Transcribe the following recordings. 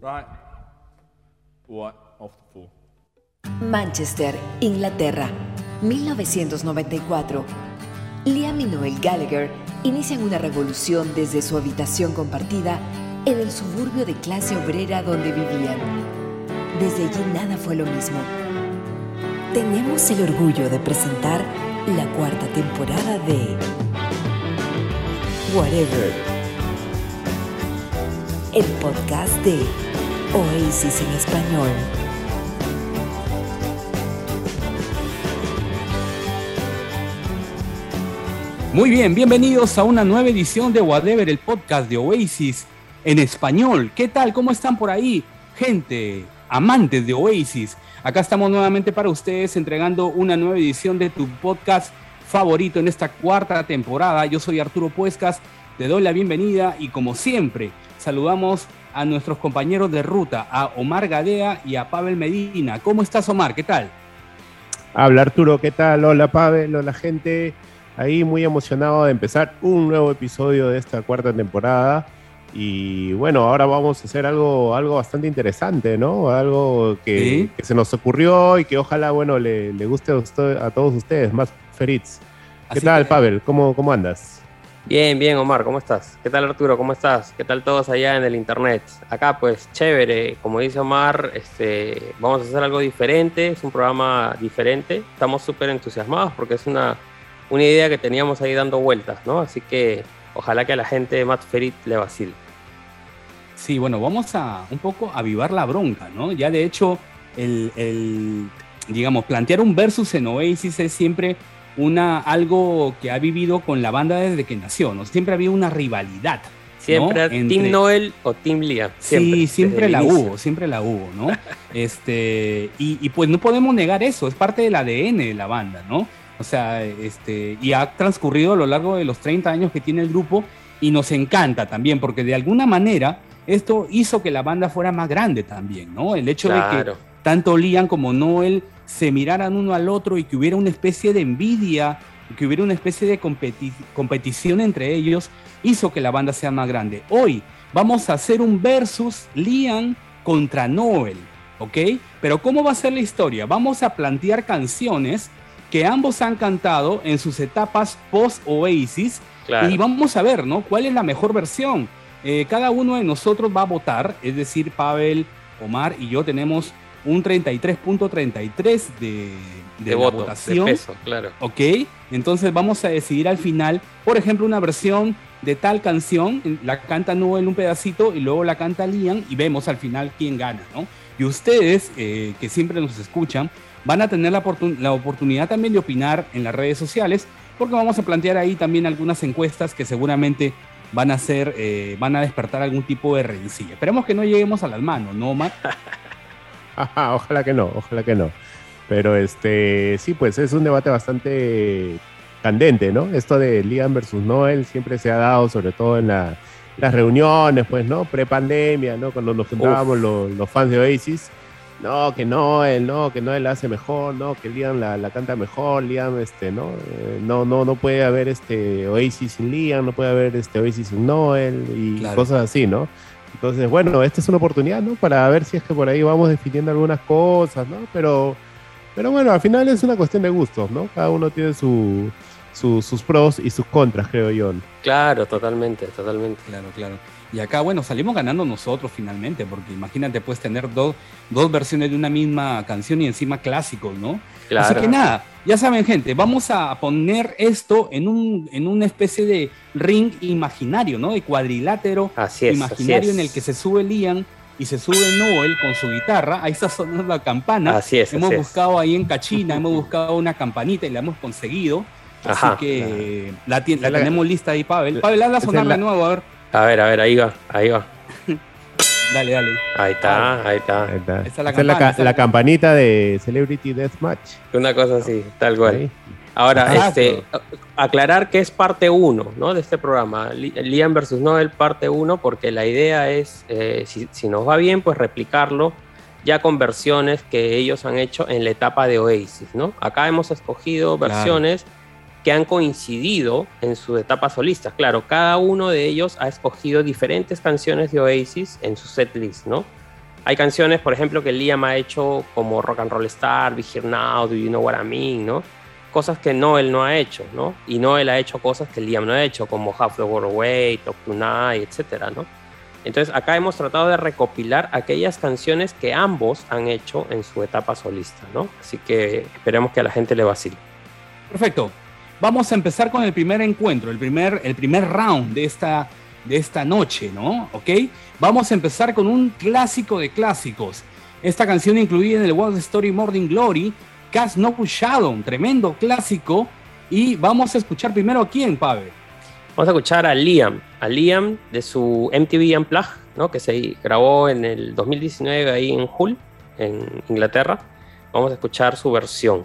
Right. What of the fool? Manchester, Inglaterra, 1994. Liam y Noel Gallagher inician una revolución desde su habitación compartida en el suburbio de clase obrera donde vivían. Desde allí nada fue lo mismo. Tenemos el orgullo de presentar la cuarta temporada de Whatever, el podcast de Oasis en español. Muy bien, bienvenidos a una nueva edición de Whatever, el podcast de Oasis en español. ¿Qué tal? ¿Cómo están por ahí? Gente, amantes de Oasis. Acá estamos nuevamente para ustedes entregando una nueva edición de tu podcast favorito en esta cuarta temporada. Yo soy Arturo Puescas, te doy la bienvenida y como siempre saludamos a nuestros compañeros de ruta, a Omar Gadea y a Pavel Medina. ¿Cómo estás Omar? ¿Qué tal? Habla Arturo, ¿qué tal? Hola Pavel, hola gente. Ahí muy emocionado de empezar un nuevo episodio de esta cuarta temporada. Y bueno, ahora vamos a hacer algo, algo bastante interesante, ¿no? Algo que, Sí. que se nos ocurrió y que ojalá, bueno, le, le guste a, usted- a todos ustedes, más Feritz. ¿Qué Así tal, que- Pavel? ¿Cómo, ¿Cómo andas? Bien, bien, Omar, ¿cómo estás? ¿Qué tal, Arturo? ¿Cómo estás? ¿Qué tal todos allá en el internet? Acá, pues, chévere. Como dice Omar, este, vamos a hacer algo diferente. Es un programa diferente. Estamos súper entusiasmados porque es una, una idea que teníamos ahí dando vueltas, ¿no? Así que ojalá que a la gente de Matt Ferit le vacile. Sí, bueno, vamos a un poco avivar la bronca, ¿no? Ya de hecho, el, el, digamos, plantear un versus en Oasis es siempre una, algo que ha vivido con la banda desde que nació, ¿no? Siempre ha habido una rivalidad. Siempre ¿no? Team Entre- Noel o Team Liam. Siempre, sí, siempre la inicio. hubo, siempre la hubo, ¿no? este, y, y pues no podemos negar eso, es parte del ADN de la banda, ¿no? O sea, este, y ha transcurrido a lo largo de los 30 años que tiene el grupo y nos encanta también, porque de alguna manera esto hizo que la banda fuera más grande también, ¿no? El hecho de que. Tanto Liam como Noel se miraran uno al otro y que hubiera una especie de envidia, que hubiera una especie de competi- competición entre ellos, hizo que la banda sea más grande. Hoy vamos a hacer un versus Liam contra Noel, ¿ok? Pero ¿cómo va a ser la historia? Vamos a plantear canciones que ambos han cantado en sus etapas post-Oasis Claro. y vamos a ver, ¿no? ¿Cuál es la mejor versión? Eh, cada uno de nosotros va a votar, es decir, Pavel, Omar y yo tenemos un 33.33 de, de, de voto, de votación. peso, claro. ¿Ok? Entonces vamos a decidir al final, por ejemplo, una versión de tal canción, la canta Noel un pedacito y luego la canta Liam y vemos al final quién gana, ¿no? Y ustedes, eh, que siempre nos escuchan, van a tener la, oportun- la oportunidad también de opinar en las redes sociales, porque vamos a plantear ahí también algunas encuestas que seguramente van a ser, eh, van a despertar algún tipo de rencilla. Esperemos que no lleguemos a las manos, ¿no? Ojalá que no, ojalá que no. Pero este, sí, pues es un debate bastante candente, ¿no? Esto de Liam versus Noel siempre se ha dado, sobre todo en la- las reuniones, pues, ¿no? Pre-pandemia, ¿no? Cuando nos juntábamos los, los fans de Oasis. No, que Noel, no, que Noel la hace mejor, no, que Liam la, la canta mejor, Liam, este, ¿no? Eh, no, no, no puede haber este Oasis sin Liam, no puede haber este Oasis sin Noel y Claro. cosas así, ¿no? Entonces, bueno, esta es una oportunidad, ¿no? Para ver si es que por ahí vamos definiendo algunas cosas, ¿no? Pero, pero bueno, al final es una cuestión de gustos, ¿no? Cada uno tiene su, su- sus pros y sus contras, creo yo. Claro, totalmente, totalmente. Claro, claro. Y acá, bueno, salimos ganando nosotros finalmente, porque imagínate, puedes tener dos, dos versiones de una misma canción y encima clásicos, ¿no? Claro. Así que nada, ya saben, gente, vamos a poner esto en, un, en una especie de ring imaginario, ¿no? De cuadrilátero Así es. imaginario así es. en el que se sube Liam y se sube Noel con su guitarra. Ahí está sonando la campana. Así es. hemos así es. buscado ahí en Cachina, hemos buscado una campanita y la hemos conseguido. Así Ajá. que la, la La- tenemos lista ahí, Pavel. Pavel, hazla sonar de nuevo, a ver. A ver, a ver, ahí va, ahí va. Dale, dale. Ahí está, ahí está. Ahí está. Esa es la campana, esa es la la- campanita de Celebrity Deathmatch. Una cosa así, tal cual. Ahí. Ahora, Exacto. este, aclarar que es parte 1 ¿no? de este programa. Li- Liam versus Noel, parte 1, porque la idea es, eh, si, si nos va bien, pues replicarlo ya con versiones que ellos han hecho en la etapa de Oasis, ¿no? Acá hemos escogido Claro. Que han coincidido en sus etapas solistas. Claro, cada uno de ellos ha escogido diferentes canciones de Oasis en su setlist, ¿no? Hay canciones, por ejemplo, que Liam ha hecho como Rock and Roll Star, Be Here Now, Do You Know What I Mean, ¿no? Cosas que Noel no ha hecho, ¿no? Y Noel ha hecho cosas que Liam no ha hecho, como Half the World Away, Talk Tonight, etcétera, ¿no? Entonces acá hemos tratado de recopilar aquellas canciones que ambos han hecho en su etapa solista, ¿no? Así que esperemos que a la gente le vacile. Perfecto. Vamos a empezar con el primer encuentro, el primer, el primer round de esta, de esta noche, ¿no? ¿Ok? Vamos a empezar con un clásico de clásicos. Esta canción incluida en el World Story Morning Glory, Cast No Shadow, un tremendo clásico. Y vamos a escuchar primero a quién, Pavel. Vamos a escuchar a Liam, a Liam de su MTV Unplugged, ¿no? que se grabó en el 2019 ahí en Hull, en Inglaterra. Vamos a escuchar su versión.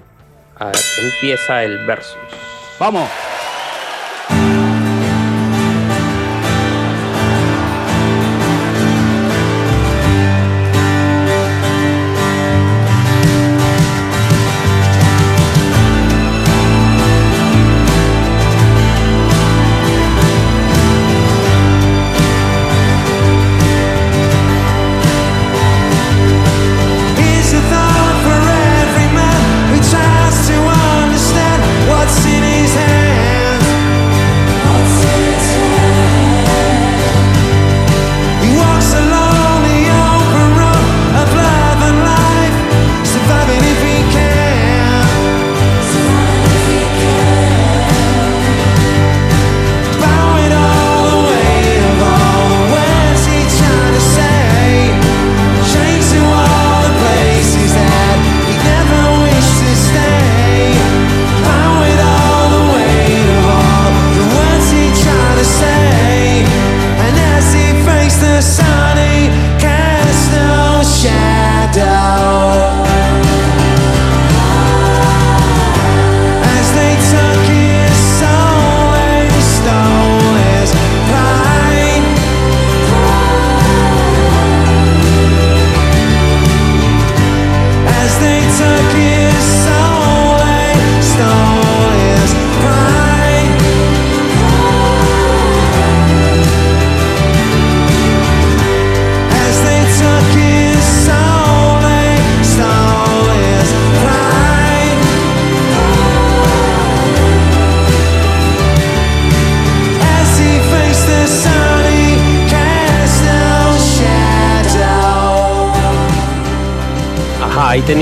Empieza el versus. Vamos.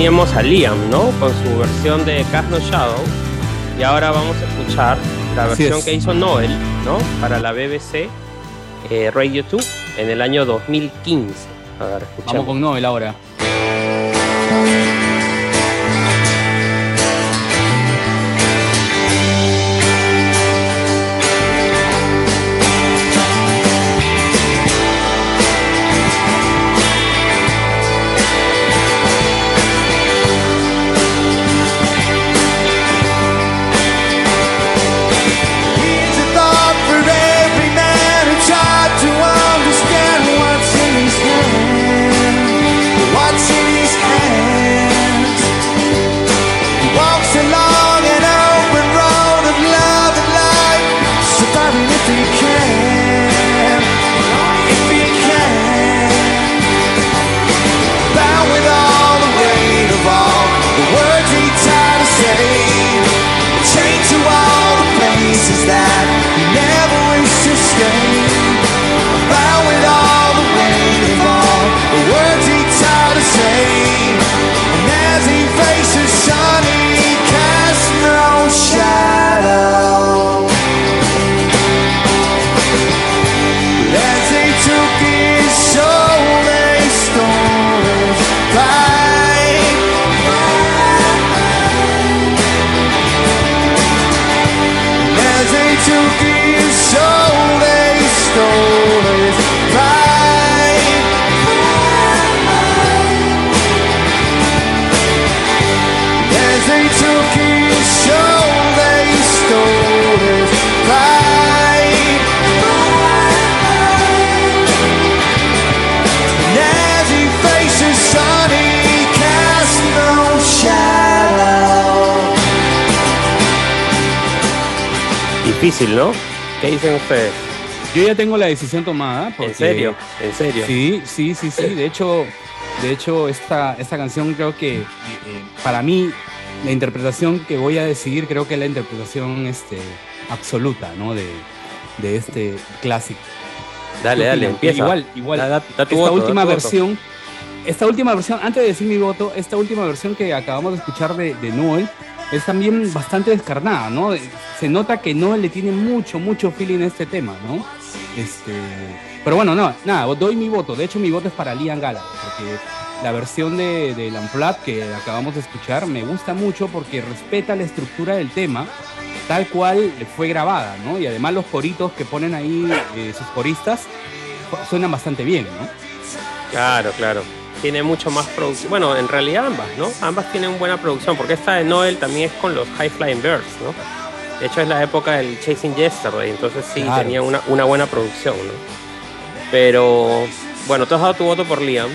Teníamos a Liam, ¿no? Con su versión de Cast No Shadow. Y ahora vamos a escuchar la Así versión es. que hizo Noel, ¿no? Para la BBC eh, Radio 2 en el año 2015. A ver, Vamos con Noel ahora. to feel Difícil, ¿no? ¿Qué dicen ustedes? Yo ya tengo la decisión tomada. porque- ¿En serio? ¿En serio? Sí, sí, sí, sí. De hecho, De hecho, esta, esta canción creo que eh, para mí la interpretación que voy a decidir creo que es la interpretación este, absoluta ¿no? de, de este clásico. Dale, ¿Qué dale, empieza. Igual, igual. Da- da- da tu esta voto, da última tu voto. versión, esta última versión, antes de decir mi voto, esta última versión que acabamos de escuchar de, de Noel es también bastante descarnada, ¿no? Se nota que Noel le tiene mucho, mucho feeling a este tema, ¿no? Este, pero bueno, no, nada, doy mi voto. De hecho, mi voto es para Liam Gallagher, porque la versión de, de Unplugged que acabamos de escuchar me gusta mucho porque respeta la estructura del tema tal cual fue grabada, ¿no? Y además los coritos que ponen ahí eh, sus coristas suenan bastante bien, ¿no? Claro, claro. Tiene mucho más producción. Bueno, en realidad ambas, ¿no? Ambas tienen buena producción, porque esta de Noel también es con los High Flying Birds, ¿no? De hecho, es la época del Chasing Yesterday, entonces sí Claro. tenía una, una buena producción, ¿no? Pero, bueno, tú has dado tu voto por Liam.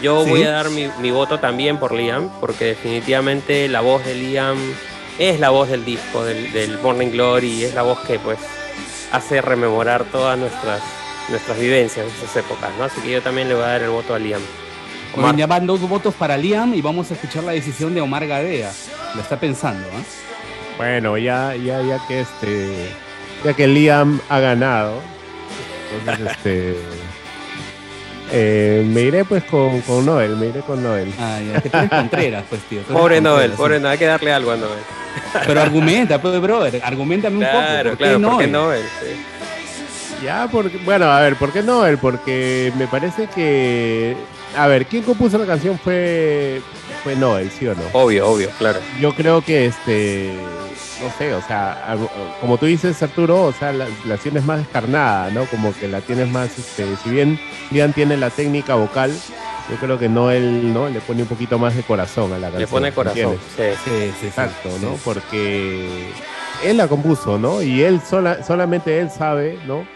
Yo Sí. voy a dar mi, mi voto también por Liam, porque definitivamente la voz de Liam es la voz del disco, del, del Morning Glory, es la voz que, pues, hace rememorar todas nuestras, nuestras vivencias esas épocas, ¿no? Así que yo también le voy a dar el voto a Liam. Omar. ya van dos votos para Liam y vamos a escuchar la decisión de Omar Gadea. Lo está pensando, ¿ah? Bueno, ya, ya, ya que este, ya que Liam ha ganado, entonces este, eh, me iré pues con, con Noel, me iré con Noel. Ah, ya, que tú eres Contreras, pues, tío. Pobre Contreras, Noel, sí. pobre Noel, hay que darle algo a Noel. Pero argumenta, pues, brother, argumentame un poco. Claro, ¿por qué claro, ¿por qué Noel? Noel? Sí. Ya, porque, bueno, a ver, ¿por qué Noel? Porque me parece que, a ver, ¿quién compuso la canción fue, fue Noel, sí o no? Obvio, obvio, claro. Yo creo que este, no sé, o sea, como tú dices, Arturo, o sea, la, la tienes más descarnada, ¿no? Como que la tienes más, este, si bien Liam tiene la técnica vocal, yo creo que Noel, ¿no? Le pone un poquito más de corazón a la canción. Le pone corazón. Sí. Sí, sí, sí. Exacto, ¿no? Sí. Porque él la compuso, ¿no? Y él sola, solamente él sabe, ¿no?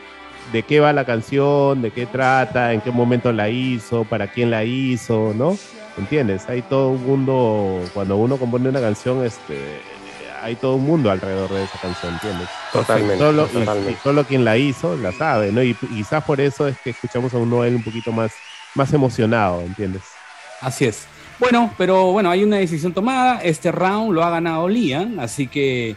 De qué va la canción, de qué trata, en qué momento la hizo, para quién la hizo, ¿no? ¿Entiendes? Hay todo un mundo, cuando uno compone una canción, este, hay todo un mundo alrededor de esa canción, ¿entiendes? Totalmente, Solo, y- totalmente. y solo quien la hizo la sabe, ¿no? Y p- quizás por eso es que escuchamos a un Noel un poquito más, más emocionado, ¿entiendes? Así es. Bueno, pero bueno, hay una decisión tomada. Este round lo ha ganado Liam, así que eh,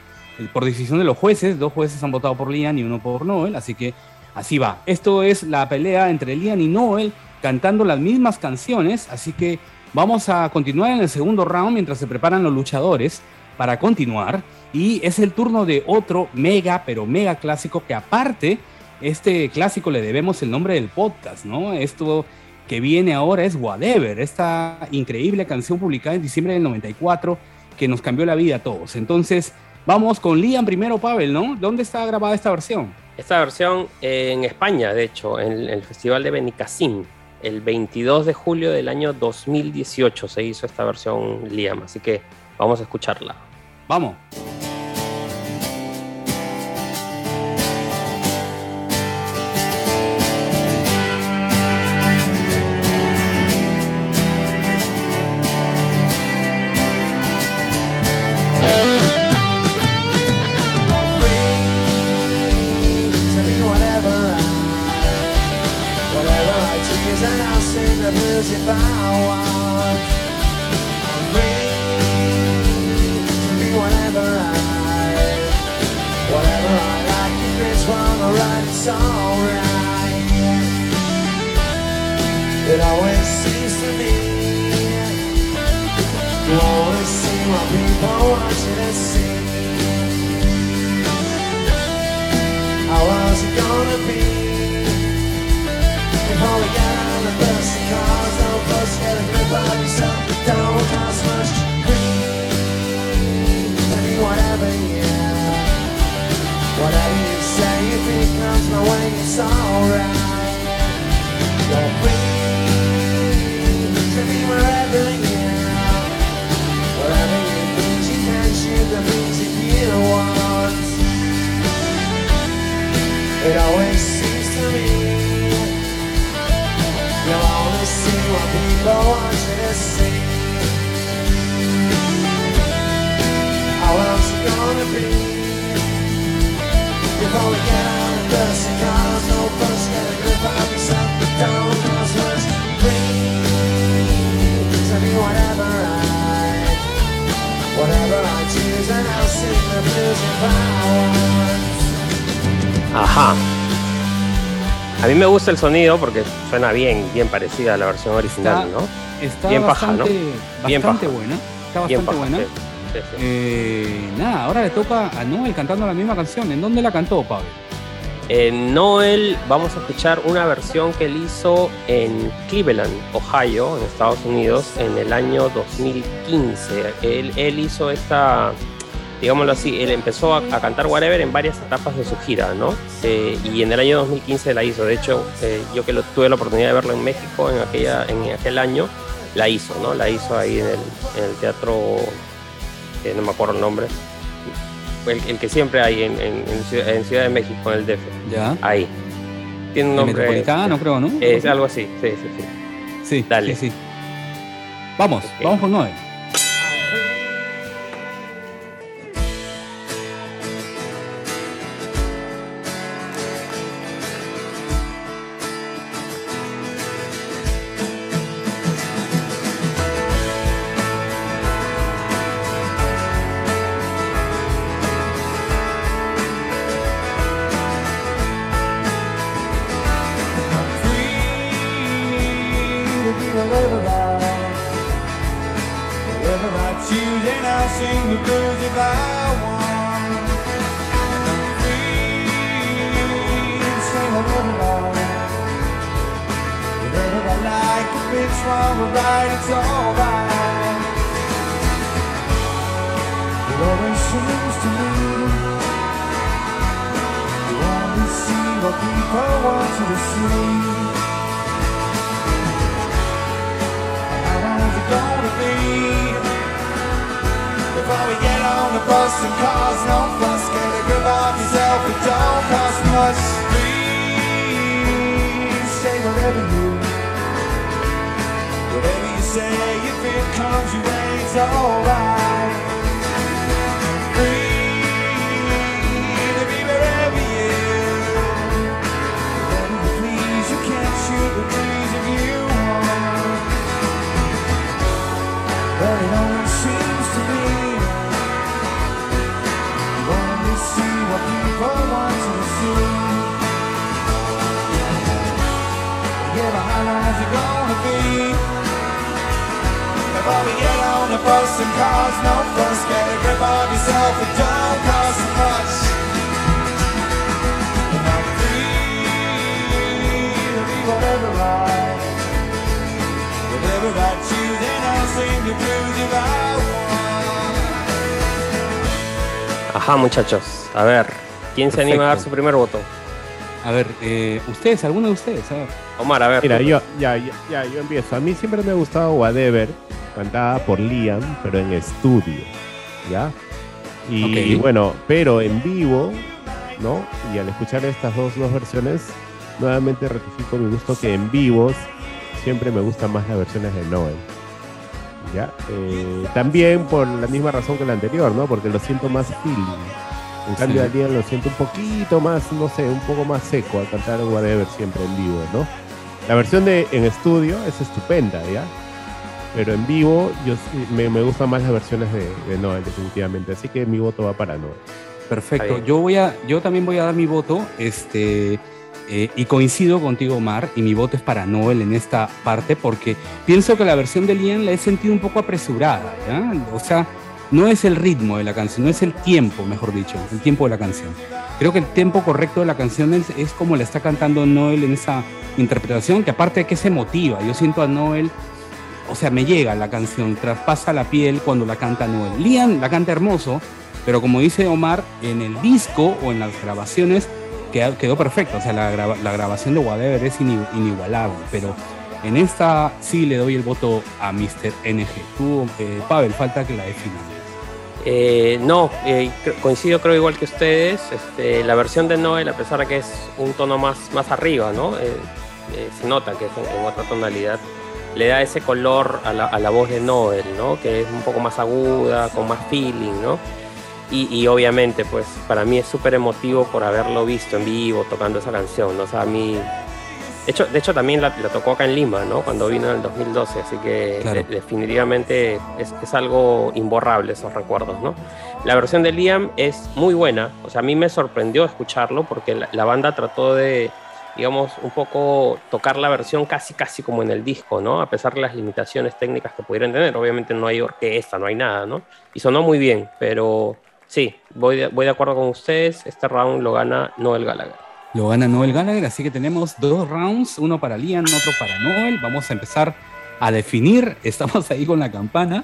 por decisión de los jueces, dos jueces han votado por Liam y uno por Noel, así que así va. Esto es la pelea entre Liam y Noel cantando las mismas canciones, así que vamos a continuar en el segundo round mientras se preparan los luchadores para continuar. Y es el turno de otro mega, pero mega clásico que aparte, este clásico le debemos el nombre del podcast, ¿no? Esto que viene ahora es Whatever, esta increíble canción publicada en diciembre del 94 que nos cambió la vida a todos. Entonces, vamos con Liam primero, Pavel, ¿no? ¿Dónde está grabada esta versión? Esta versión eh, en España, de hecho, en el Festival de Benicassim, el 22 de julio del año 2018 se hizo esta versión Liam, así que vamos a escucharla. Vamos. Sonido porque suena bien, bien parecida a la versión original, Está- ¿no? Está Bien paja, bastante, Bien bastante paja. buena. Está bastante paja, buena. sí, sí, sí. Eh, nada, ahora le toca a Noel cantando la misma canción. ¿En dónde la cantó, Pablo? Eh, Noel, vamos a escuchar una versión que él hizo en Cleveland, Ohio, en Estados Unidos, en el año 2015. Él, él hizo esta, digámoslo así, él empezó a, cantar Whatever en varias etapas de su gira, ¿no? Eh, y en el año 2015 la hizo. De hecho, eh, yo que tuve la oportunidad de verlo en México en, aquella, en aquel año, la hizo, ¿no? La hizo ahí en el, teatro, eh, no me acuerdo el nombre, el, que siempre hay en, Ciudad, de México, en el DF. Ya. Ahí. Tiene un nombre. Metropolitano, eh, creo, ¿no? Es algo así, sí, sí, sí. Sí, dale. Sí, sí. Vamos, vamos con 9. Muchachos. A ver, ¿quién se anima a dar su primer voto? A ver, eh, ustedes, alguno de ustedes, a ver. Omar, a ver. Mira, yo, ya, ya, ya, yo empiezo. A mí siempre me ha gustado Whatever, cantada por Liam, pero en estudio, ¿ya? Y bueno, pero en vivo, ¿no? Y al escuchar estas dos, dos versiones, nuevamente rectifico mi gusto que en vivos siempre me gustan más las versiones de Noel. ¿Ya? Eh, también por la misma razón que la anterior, ¿no? Porque lo siento más feeling. En cambio, Sí. a Liam lo siento un poquito más, no sé, un poco más seco al cantar Whatever siempre en vivo, ¿no? La versión de en estudio es estupenda, ¿ya? Pero en vivo yo sí- me, me gustan más las versiones de, de Noel, definitivamente. Así que mi voto va para Noel. Perfecto. Yo voy a, yo también voy a dar mi voto, este, eh, y coincido contigo, Omar, y mi voto es para Noel en esta parte, porque pienso que la versión de Liam la he sentido un poco apresurada, ¿ya? O sea, no es el ritmo de la canción, no es el tiempo, mejor dicho, el tiempo de la canción. Creo que el tiempo correcto de la canción es, es como la está cantando Noel en esa interpretación, que aparte de que se motiva, yo siento a Noel, o sea, me llega la canción, traspasa la piel cuando la canta Noel. Liam la canta hermoso, pero como dice Omar, en el disco o en las grabaciones quedó, quedó perfecto. O sea, la, graba- la grabación de Whatever es ini- inigualable, pero en esta sí le doy el voto a Mr. NG. Tú, eh, Pavel, falta que la definan. Eh, no, eh, coincido creo igual que ustedes. Este, la versión de Noel, a pesar de que es un tono más, más arriba, ¿no? Eh, eh, se nota que es en, en otra tonalidad. Le da ese color a la, a la voz de Noel, ¿no? Que es un poco más aguda, con más feeling, ¿no? Y, y obviamente, pues, para mí es súper emotivo por haberlo visto en vivo, tocando esa canción, ¿no? O sea, a mí De hecho, de hecho también la, la tocó acá en Lima, ¿no? Cuando vino en el 2012, así que Claro. de- definitivamente es, es algo imborrable esos recuerdos, ¿no? La versión de Liam es muy buena, o sea, a mí me sorprendió escucharlo porque la, la banda trató de, digamos, un poco tocar la versión casi, casi como en el disco, ¿no? A pesar de las limitaciones técnicas que pudieran tener, obviamente no hay orquesta, no hay nada, ¿no? Y sonó muy bien, pero sí, voy de, voy de acuerdo con ustedes, este round lo gana Noel Gallagher. Lo gana Noel Gallagher, así que tenemos dos rounds, uno para Liam, otro para Noel. Vamos a empezar a definir. Estamos ahí con la campana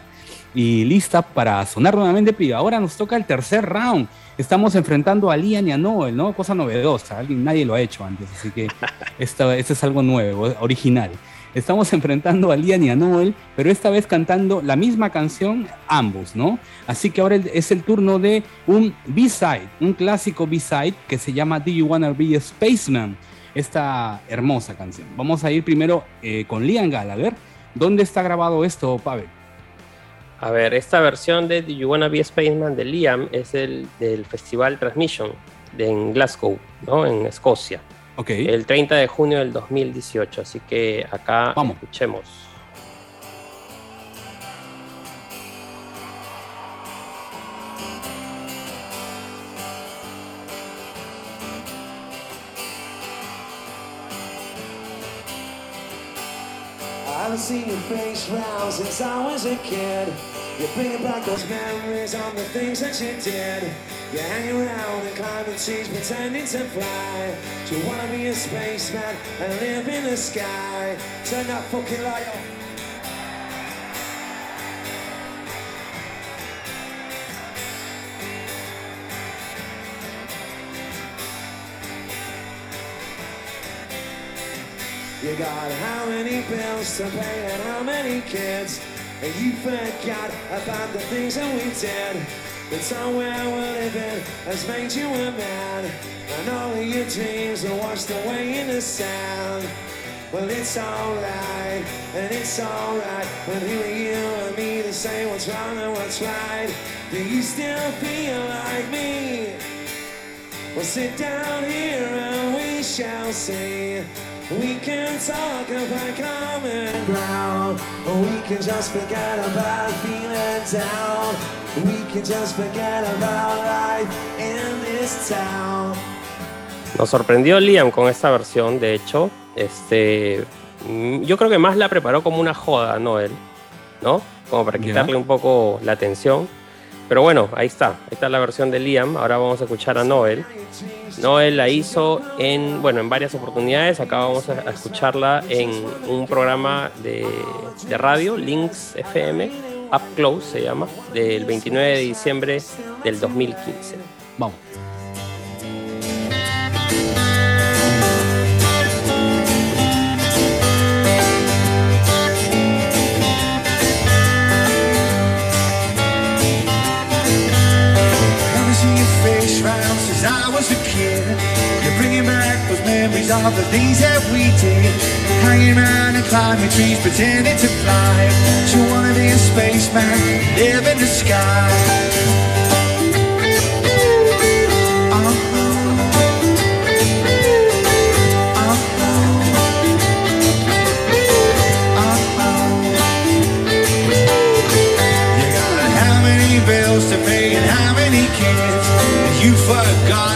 y lista para sonar nuevamente. Y ahora nos toca el tercer round. Estamos enfrentando a Liam y a Noel, ¿no? Cosa novedosa. Alguien, nadie lo ha hecho antes, así que esto es algo nuevo, original. Estamos enfrentando a Liam y a Noel, pero esta vez cantando la misma canción ambos, ¿no? Así que ahora es el turno de un B-side, un clásico B-side que se llama Do You Wanna Be a Spaceman? Esta hermosa canción. Vamos a ir primero eh, con Liam Gallagher. ¿Dónde está grabado esto, Pavel? A ver, esta versión de Do You Wanna Be a Spaceman de Liam es el del Festival Transmission de, en Glasgow, ¿no? En Escocia. Ok. El 30 de junio del 2018. Así que acá Vamos. escuchemos. I've seen your face round since I was a kid. You're bringing back those memories of the things that you did. You hang around and climb the trees pretending to fly. Do you wanna be a spaceman and live in the sky? Turn that fucking light off. You got how many bills to pay and how many kids And you forgot about the things that we did The town where we're living has made you a man And all of your dreams are washed away in the sand Well it's alright, and it's alright When hearing you and me to say what's wrong and what's right Do you still feel like me? Well, sit down here and we shall see. We can talk about common ground. Or we can just forget about feeling down. We can just forget about life in this town. Nos sorprendió Liam con esta versión, de hecho. Este, mm, yo creo que más la preparó como una joda, ¿no? Él, ¿no? Como para quitarle un poco la atención. Pero bueno, ahí está. Ahí está la versión de Liam. Ahora vamos a escuchar a Noel. Noel la hizo en, bueno, en varias oportunidades. Acá vamos a a escucharla en un programa de, de radio, Links FM, Up Close se llama, del 29 de diciembre del 2015. Vamos. I was memories of the things that we did. Hanging around and climbing trees, pretending to fly. You wanna be a spaceman, live in the sky? Uh-huh. You got how many bills to pay and how many kids? And you've forgotten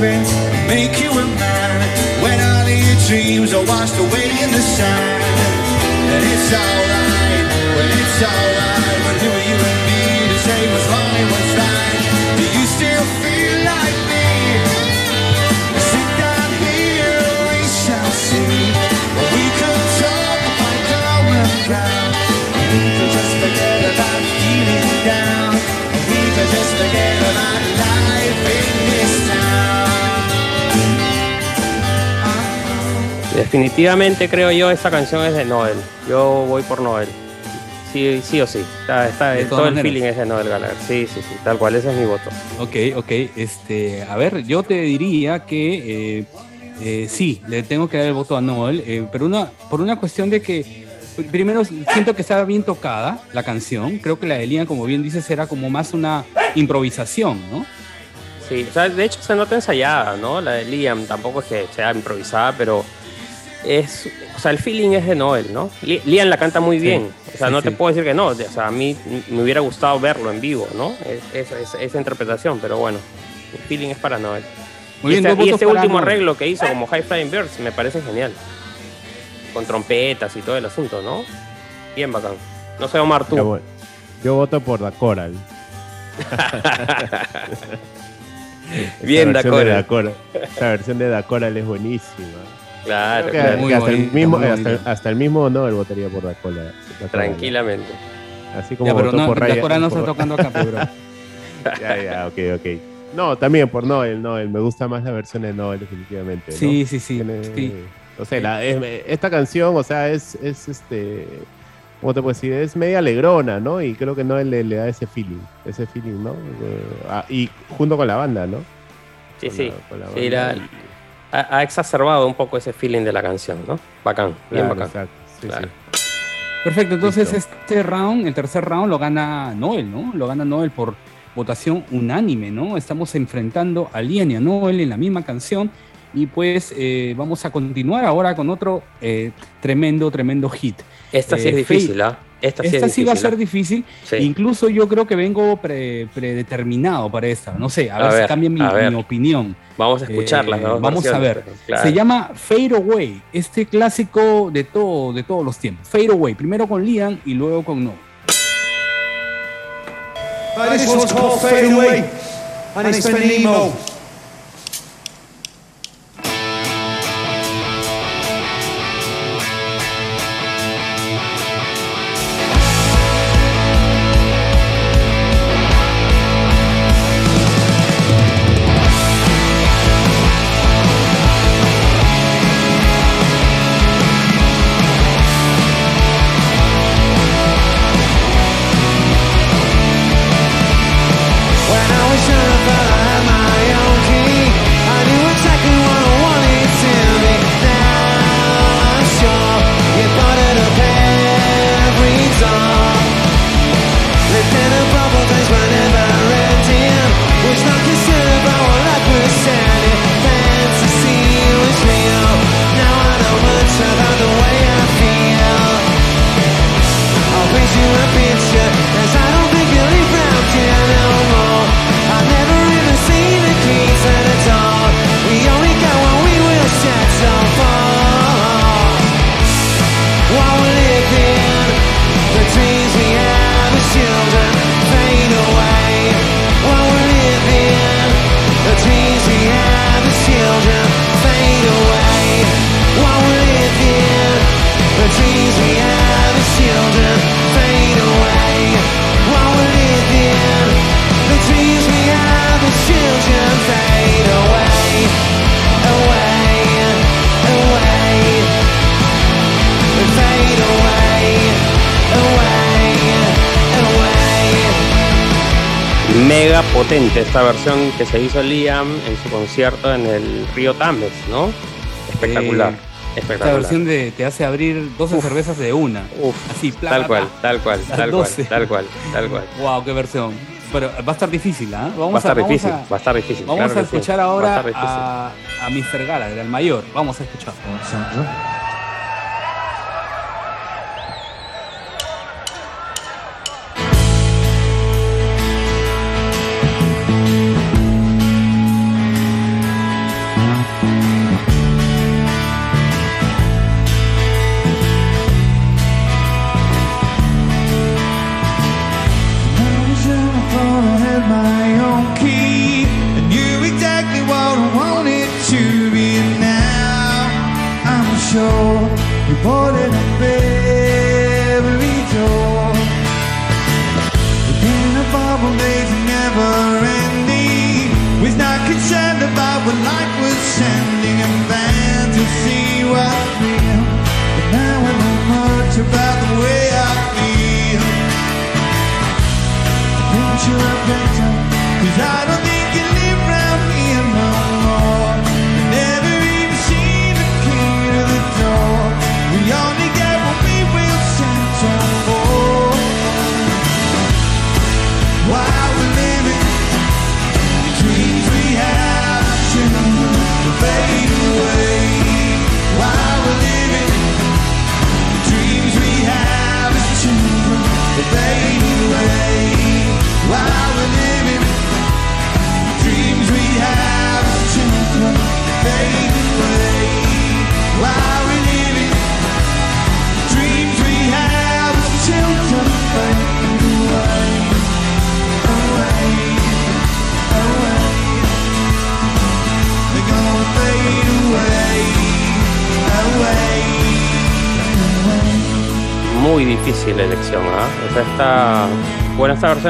we're will make you a man. When all your dreams are washed away in the sand. And it's alright, when it's alright. When who are you and me to say what's wrong and what's right? Do you still feel like me? Sit down here, we shall see. We could talk about common ground. We could just forget about feeling down. We could just forget about life in this town. Definitivamente creo yo esta canción es de Noel. Yo voy por Noel. Sí, sí o sí. Está, está, De todo el feeling es de Noel Gallagher. Sí, sí, sí. Tal cual, ese es mi voto. Ok, ok. Este, a ver, yo te diría que eh, eh, sí, le tengo que dar el voto a Noel, eh, pero una, por una cuestión de que pr- primero siento que estaba bien tocada la canción. Creo que la de Liam, como bien dices, era como más una improvisación, ¿no? Sí, o sea, de hecho se nota ensayada, ¿no? La de Liam tampoco es que sea improvisada, pero es, o sea, el feeling es de Noel, ¿no? Li- Liam la canta muy bien, o sea, sí, no te sí. puedo decir que no, o sea, a mí me hubiera gustado verlo en vivo, ¿no? Es, es- es- esa interpretación, pero bueno, el feeling es para Noel. Muy y bien, este, y este último Noel. arreglo que hizo como High Flying Birds me parece genial. Con trompetas y todo el asunto, ¿no? Bien bacán. No sé, Omar, tú. Yo voto por Da Coral. Bien, Esa Da versión de Coral. Da Coral. Esa versión de Da Coral es buenísima. Claro, Creo que, claro. Muy que hasta, el mismo, hasta, hasta el mismo votaría por. Da Coral. Tranquilamente. Así como Ya, pero votó no, por la no está por- tocando acá, pero. Ya, ya, ok, ok. No, también por Noel, Noel. Me gusta más la versión de Noel, definitivamente. ¿no? Sí, sí, sí. Tiene- sí. No la- es- esta canción, o sea, es, es este. ¿Cómo te puedo decir? Es media alegrona, ¿no? Y creo que Noel le, le da ese feeling. Ese feeling, ¿no? Ah, y junto con la banda, ¿no? Sí, Con sí. la- con la Sí, banda la- y- ha, ha exacerbado un poco ese feeling de la canción, ¿no? Bacán, bien claro, bacán. exacto, sí, Claro. sí. Perfecto, entonces Listo. este round, el tercer round lo gana Noel, ¿no? Lo gana Noel por votación unánime, ¿no? Estamos enfrentando a Lian y a Noel en la misma canción y pues eh, vamos a continuar ahora con otro eh, tremendo, tremendo hit. Esta sí Eh, es difícil, ¿ah? Esta sí Esta es sí difícil. va a ser ¿ah? difícil, Sí. incluso yo creo que vengo pre- predeterminado para esta, no sé, a, A ver, si cambia mi, opinión. Vamos a escuchar las Eh, vamos a ver. claro. Se llama Fade Away, este clásico de todo, de todos los tiempos. Fade Away, primero con Liam y luego con. Uh, this one's called Fade Away, and it's Mega potente esta versión que se hizo Liam en su concierto en el Río Tames, ¿no? Espectacular. Eh, Esta espectacular. versión de, te hace abrir 12 cervezas de una. Uf, Así, pla, tal cual, tal cual, tal cual, 12. tal cual, tal cual. Wow, qué versión. Pero va a estar difícil, ¿ah? Vamos Va a estar vamos difícil, a- va a estar difícil. Vamos claro a sí. escuchar a ahora difícil. a, a Mr. Gallagher, al mayor. Vamos a escuchar.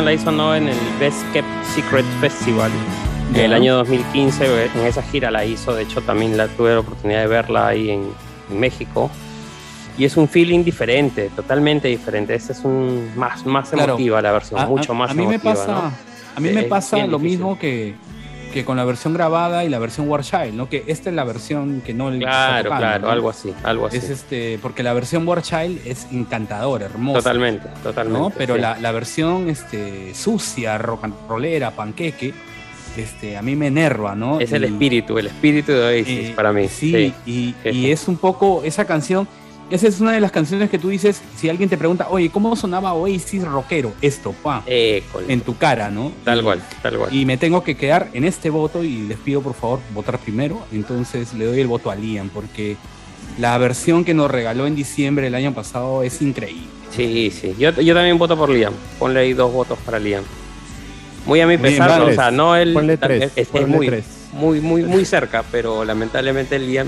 La hizo no en el Best Kept Secret Festival Ya. el año 2015. En esa gira la hizo, de hecho también la tuve la oportunidad de verla ahí en, en México. Y es un feeling diferente, totalmente diferente. Esta es un más, más Claro. emotiva la versión, A- mucho a- más a mí me emotiva, pasa, ¿no? a mí me pasa lo difícil. mismo que, que con la versión grabada y la versión War Child, ¿no? Que esta es la versión que no Claro, tocando, claro, ¿no? algo así, algo así. Es este, porque la versión War Child es encantadora, hermosa. totalmente, totalmente. ¿no? Pero sí. la, la versión este, sucia, rock and rollera, panqueque, este, a mí me enerva, ¿no? Es el espíritu, el espíritu de Oasis eh, para mí. Sí, Y, sí, y sí. es un poco esa canción. Esa es una de las canciones que tú dices, si alguien te pregunta, oye, ¿cómo sonaba Oasis rockero? Esto, pa, en tu cara, ¿no? Tal cual, tal cual. Y me tengo que quedar en este voto y les pido por favor votar primero. Entonces le doy el voto a Liam porque la versión que nos regaló en diciembre del año pasado es increíble. Sí, sí. Yo, yo también voto por Liam. Ponle ahí dos votos para Liam. Muy a mi Bien, pesar, o sea, no él Ponle es, tres, es- es ponle muy, tres. muy, muy, muy cerca, pero lamentablemente Liam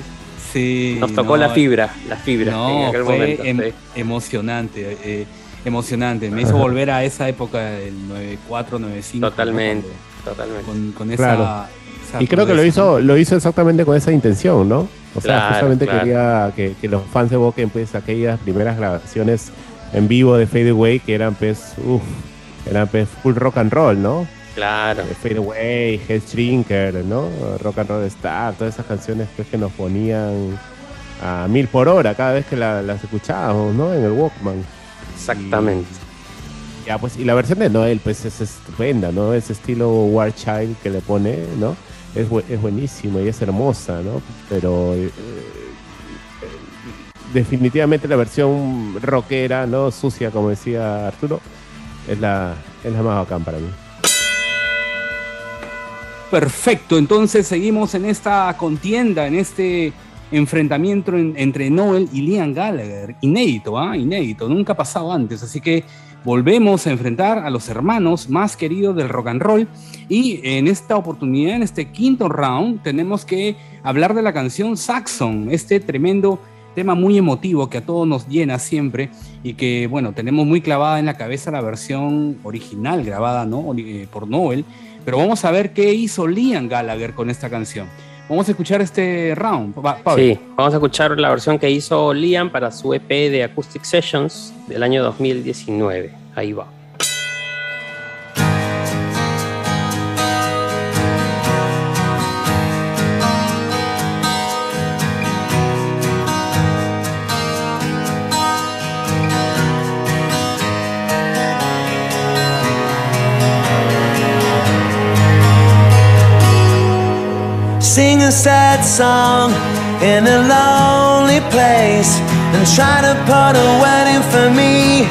Sí, nos tocó no, la fibra, la fibra en No, aquel fue momento. em- sí. emocionante, eh, emocionante. Me hizo volver a esa época del 94, 95. ¿no? Totalmente, Cuando- totalmente. Con, con esa, Claro. esa Y creo que lo hizo, lo hizo exactamente con esa intención, ¿no? O sea, Claro, justamente claro. quería que, que los fans evoquen pues aquellas primeras grabaciones en vivo de Fade Away que eran pues, uff, eran pues full rock and roll, ¿no? Claro. Eh, Fade Away, Head Shrinker, ¿no? Rock and Roll Star, todas esas canciones pues que nos ponían a mil por hora cada vez que la- las escuchábamos, ¿no? En el Walkman. Exactamente. Ya, pues, y la versión de Noel, pues es estupenda, ¿no? Ese estilo War Child que le pone, ¿no? Es, bu- es buenísimo y es hermosa, ¿no? Pero eh, eh, definitivamente la versión rockera, ¿no? Sucia, como decía Arturo, es la, es la más bacán para mí. Perfecto, entonces seguimos en esta contienda, en este enfrentamiento en- entre Noel y Liam Gallagher. Inédito, ¿ah? Inédito, nunca ha pasado antes. Así que volvemos a enfrentar a los hermanos más queridos del rock and roll. Y en esta oportunidad, en este quinto round, tenemos que hablar de la canción Saxon, este tremendo tema muy emotivo que a todos nos llena siempre y que, bueno, tenemos muy clavada en la cabeza la versión original grabada ¿no? Eh, por Noel. Pero vamos a ver qué hizo Liam Gallagher con esta canción. Vamos a escuchar este round. Pa- Pablo. Sí, vamos a escuchar la versión que hizo Liam para su EP de Acoustic Sessions del año 2019. Ahí va. A sad song in a lonely place and try to put a wedding for me.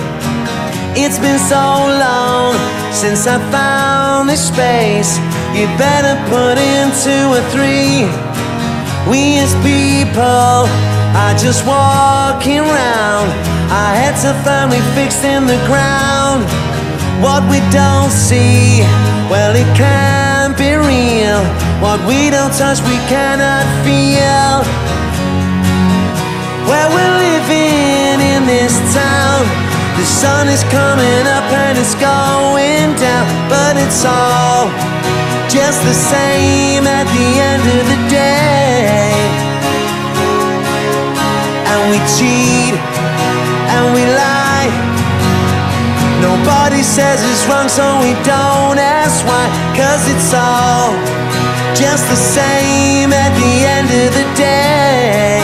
It's been so long since I found this space. You better put in two or three. We as people are just walking round. Our heads are firmly fixed in the ground. What we don't see, well, it can't be real. What we don't touch, we cannot feel. Where we're living in this town, the sun is coming up and it's going down, but it's all just the same at the end of the day. And we cheat and we lie. Nobody says it's wrong, so we don't ask why. Cause it's all just the same at the end of the day.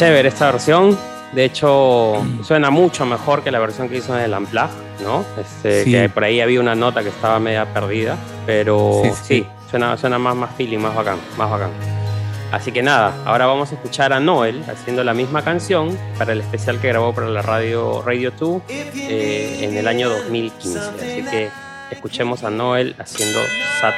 Chévere esta versión. De hecho, suena mucho mejor que la versión que hizo en el Unplugged, ¿no? Este, Sí. Que por ahí había una nota que estaba media perdida, pero Sí, sí, sí. suena, suena más, más feeling, más bacán, más bacán. Así que nada, ahora vamos a escuchar a Noel haciendo la misma canción para el especial que grabó para la radio Radio 2 eh, en el año 2015. Así que escuchemos a Noel haciendo Sad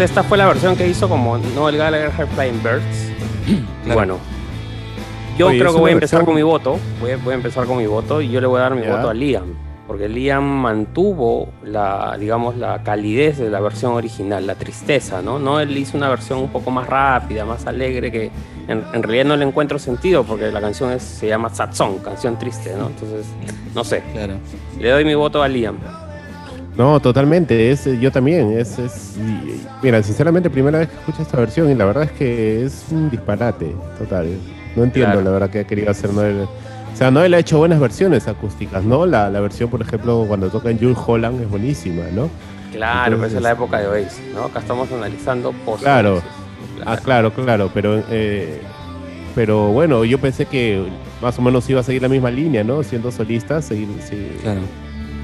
Entonces, esta fue la versión que hizo como Noel Gallagher High Flying Birds. Claro. Bueno, yo Oye, creo que voy a empezar versión- con mi voto. Voy a, voy a empezar con mi voto y yo le voy a dar mi voto a Liam. Porque Liam mantuvo la, digamos, la calidez de la versión original, la tristeza, ¿no? No, él hizo una versión un poco más rápida, más alegre, que en, en realidad no le encuentro sentido porque la canción es- se llama Sad Song, canción triste, ¿no? Entonces, no sé. Claro. Le doy mi voto a Liam. No, totalmente. Es, yo también. Es, es, y- mira, sinceramente, primera vez que escucho esta versión y la verdad es que es un disparate total. No entiendo Claro. la verdad que ha querido hacer Noel. O sea, Noel ha hecho buenas versiones acústicas, ¿no? La, la versión, por ejemplo, cuando toca en Jules Holland es buenísima, ¿no? Claro, Entonces- es la época de Oasis, ¿no? Acá estamos analizando post Claro. Ah, claro, claro, pero eh, pero bueno, yo pensé que más o menos iba a seguir la misma línea, ¿no? Siendo solista, seguir, seguir, Claro.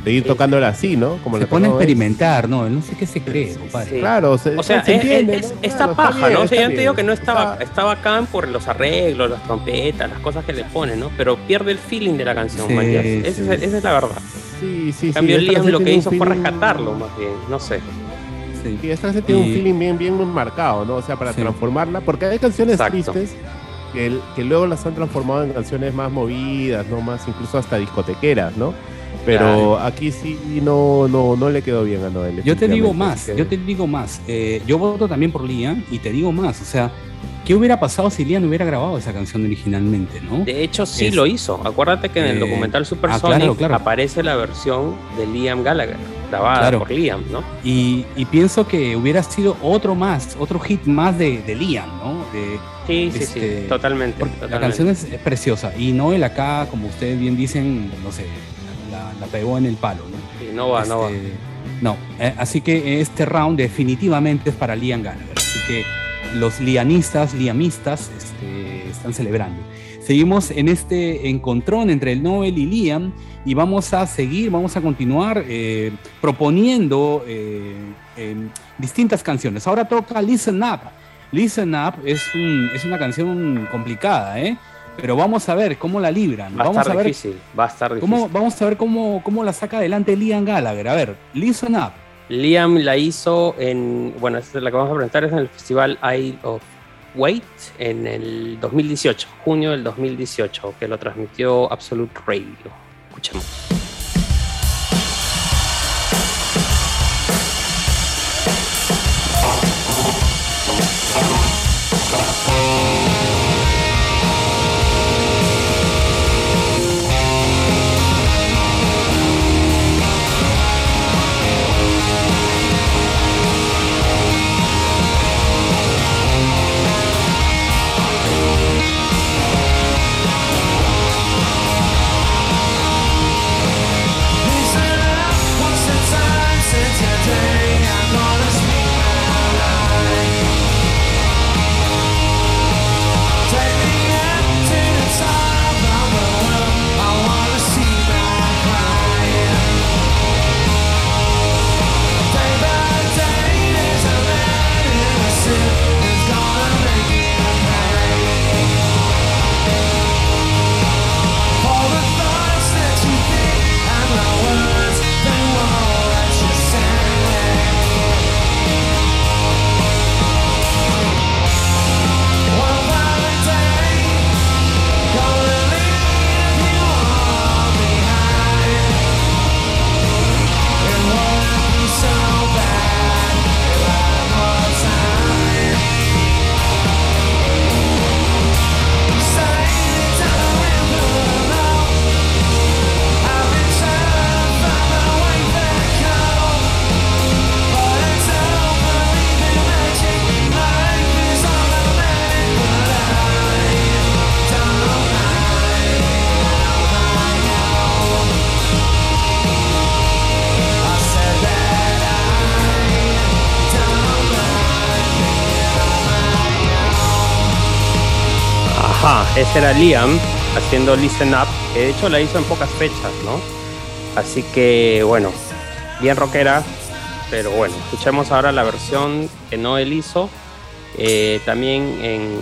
Seguir Sí, tocándola así, ¿no? Como Se pone a experimentar, ¿no? No sé qué se cree, compadre. Sí. Claro, se, O sea, se es- entiende, es- ¿no? está Claro, paja, bien, ¿no? O sea, yo te digo que no estaba, Está- está bacán por los arreglos, las trompetas, las cosas que le ponen, ¿no? Pero pierde el feeling de la canción, Sí, man, sí. Esa, es, esa es la verdad. Sí, sí, En cambio, sí, Liam lo que hizo fue rescatarlo, más bien, no sé. Sí. Sí, esta canción tiene Y- un feeling bien, bien marcado, ¿no? O sea, para Sí. transformarla, porque hay canciones Exacto. tristes que, que luego las han transformado en canciones más movidas, ¿no? Más incluso hasta discotequeras, ¿no? Pero Claro. aquí sí no, no, no le quedó bien a Noel. Yo te digo más, que- yo te digo más. Eh, yo voto también por Liam y te digo más. O sea, ¿qué hubiera pasado si Liam hubiera grabado esa canción originalmente, no? De hecho, sí Es- lo hizo. Acuérdate que en el Eh, documental Super ah, Sonic claro, claro. aparece la versión de Liam Gallagher, grabada Claro. por Liam, ¿no? Y, y pienso que hubiera sido otro más, otro hit más de, de Liam, ¿no? De- Sí, sí, Este, sí, totalmente. la canción es, es preciosa. Y Noel acá, como ustedes bien dicen, no sé, la, pegó en el palo, ¿no? Sí, no va, no va. Este, no, eh, así que este round definitivamente es para Liam Gallagher. Así que los lianistas, liamistas, este, están celebrando. Seguimos en este encontrón entre el Noel y Liam y vamos a seguir, vamos a continuar eh, proponiendo eh, em, distintas canciones. Ahora toca Listen Up. Listen Up es, un- es una canción complicada, ¿eh? Pero vamos a ver cómo la libran. Va a vamos estar a ver difícil, va a estar difícil. ¿Cómo, vamos a ver cómo, cómo la saca adelante Liam Gallagher. A ver, listen up. Liam la hizo en, bueno, esta es la que vamos a presentar es en el festival Isle of Wait en el 2018, junio del 2018, que lo transmitió Absolute Radio. Escuchemos. Era Liam haciendo Listen Up, que de hecho la hizo en pocas fechas, ¿no? Así que bueno, bien rockera, pero bueno, escuchemos ahora la versión que Noel hizo, eh, también en,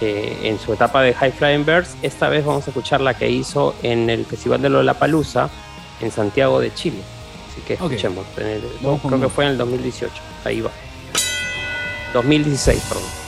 eh, en su etapa de High Flying Birds. Esta vez vamos a escuchar la que hizo en el Festival de Lollapalooza en Santiago de Chile. Así que escuchemos, en el- creo que fue en el 2018, ahí va. 2016, perdón.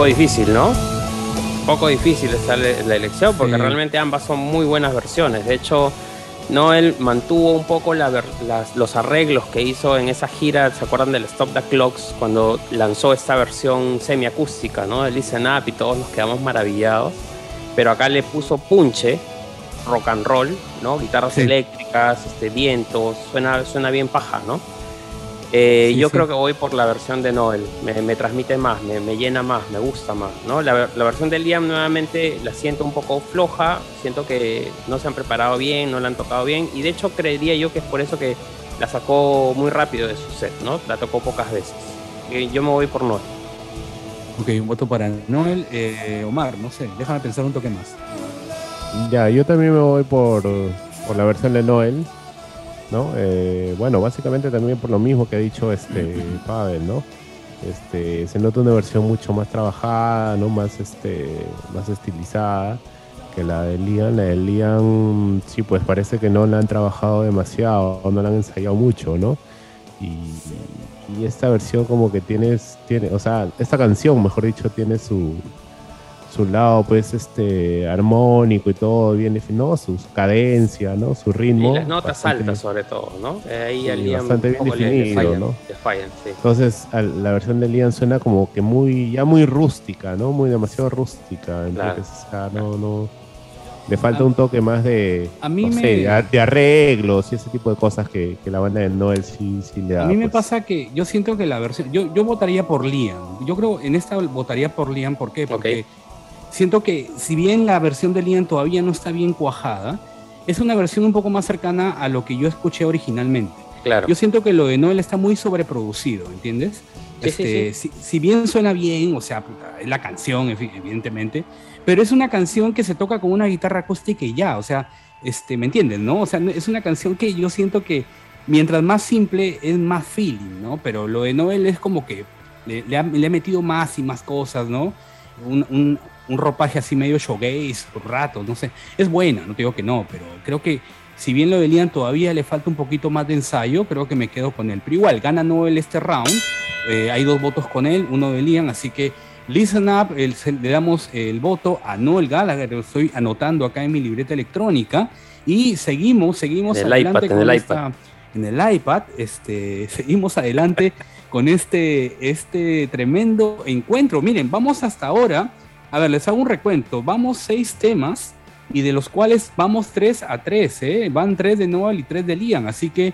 Poco difícil, ¿no? Poco difícil esta le- la elección porque Sí. realmente ambas son muy buenas versiones. De hecho, Noel mantuvo un poco la ver- las- los arreglos que hizo en esa gira, ¿se acuerdan del Stop the Clocks? Cuando lanzó esta versión semiacústica, ¿no? De Listen Up y todos nos quedamos maravillados. Pero acá le puso punche, rock and roll, ¿no? Guitarras Sí. eléctricas, este, vientos, suena, suena bien paja, ¿no? Eh, Sí, yo sí. creo que voy por la versión de Noel, me, me transmite más, me, me llena más, me gusta más, ¿no? La, ver- la versión de Liam nuevamente la siento un poco floja, siento que no se han preparado bien, no la han tocado bien, y de hecho creería yo que es por eso que la sacó muy rápido de su set, ¿no? La tocó pocas veces. Eh, Yo me voy por Noel. Ok, un voto para Noel. Eh, Omar, no sé, déjame pensar un toque más. Ya, yo también me voy por, por la versión de Noel, ¿no? Eh, bueno, básicamente también por lo mismo que ha dicho este Pavel, ¿no? Este, se nota una versión mucho más trabajada, ¿no? Más, este, más estilizada que la de Liam. La de Liam, sí, pues parece que no la han trabajado demasiado, no la han ensayado mucho, ¿no? Y, y esta versión como que tienes, tiene, o sea, esta canción, mejor dicho, tiene su, su lado pues este armónico y todo bien definido, su, su cadencia, ¿no? Su Y ritmo. las notas altas sobre todo, ¿no? Eh, ahí Sí, a Liam bastante bien poco le- le, definido, fallan, ¿no? le fallan, sí. Entonces al- la versión de Liam suena como que muy, ya muy rústica, ¿no? Muy demasiado rústica. Entonces, o sea, no, no. Le falta A- un toque más de, a mí no me- sé, de arreglos y ese tipo de cosas que, que la banda de Noel sí, sí le da. A mí me pues. pasa que yo siento que la versión, yo, yo votaría por Liam. Yo creo en esta votaría por Liam, ¿por qué? Porque siento que si bien la versión de Liam todavía no está bien cuajada, es una versión un poco más cercana a lo que yo escuché originalmente. Claro. Yo siento que lo de Noel está muy sobreproducido, ¿entiendes? Sí, sí, Este, Si, si bien suena bien, o sea, es la canción, evidentemente, pero es una canción que se toca con una guitarra acústica y ya, o sea, este, ¿me entienden, no? O sea, es una canción que yo siento que mientras más simple es más feeling, ¿no? Pero lo de Noel es como que le, le ha, le ha metido más y más cosas, ¿no? Un- un- un ropaje así medio showgaze por rato, no sé. Es buena, no te digo que no, pero creo que si bien lo de Liam todavía le falta un poquito más de ensayo, creo que me quedo con él. Pero igual, gana Noel este round. Eh, hay dos votos con él, uno de Liam, así que listen up, el- le damos el voto a Noel Gallagher, lo estoy anotando acá en mi libreta electrónica. Y seguimos, seguimos En el adelante iPad, en con el esta- en el iPad, este, seguimos adelante con este, este tremendo encuentro. Miren, vamos hasta ahora, a ver, les hago un recuento, vamos seis temas y de los cuales vamos tres a tres, ¿eh? van tres de Noel y tres de Liam, así que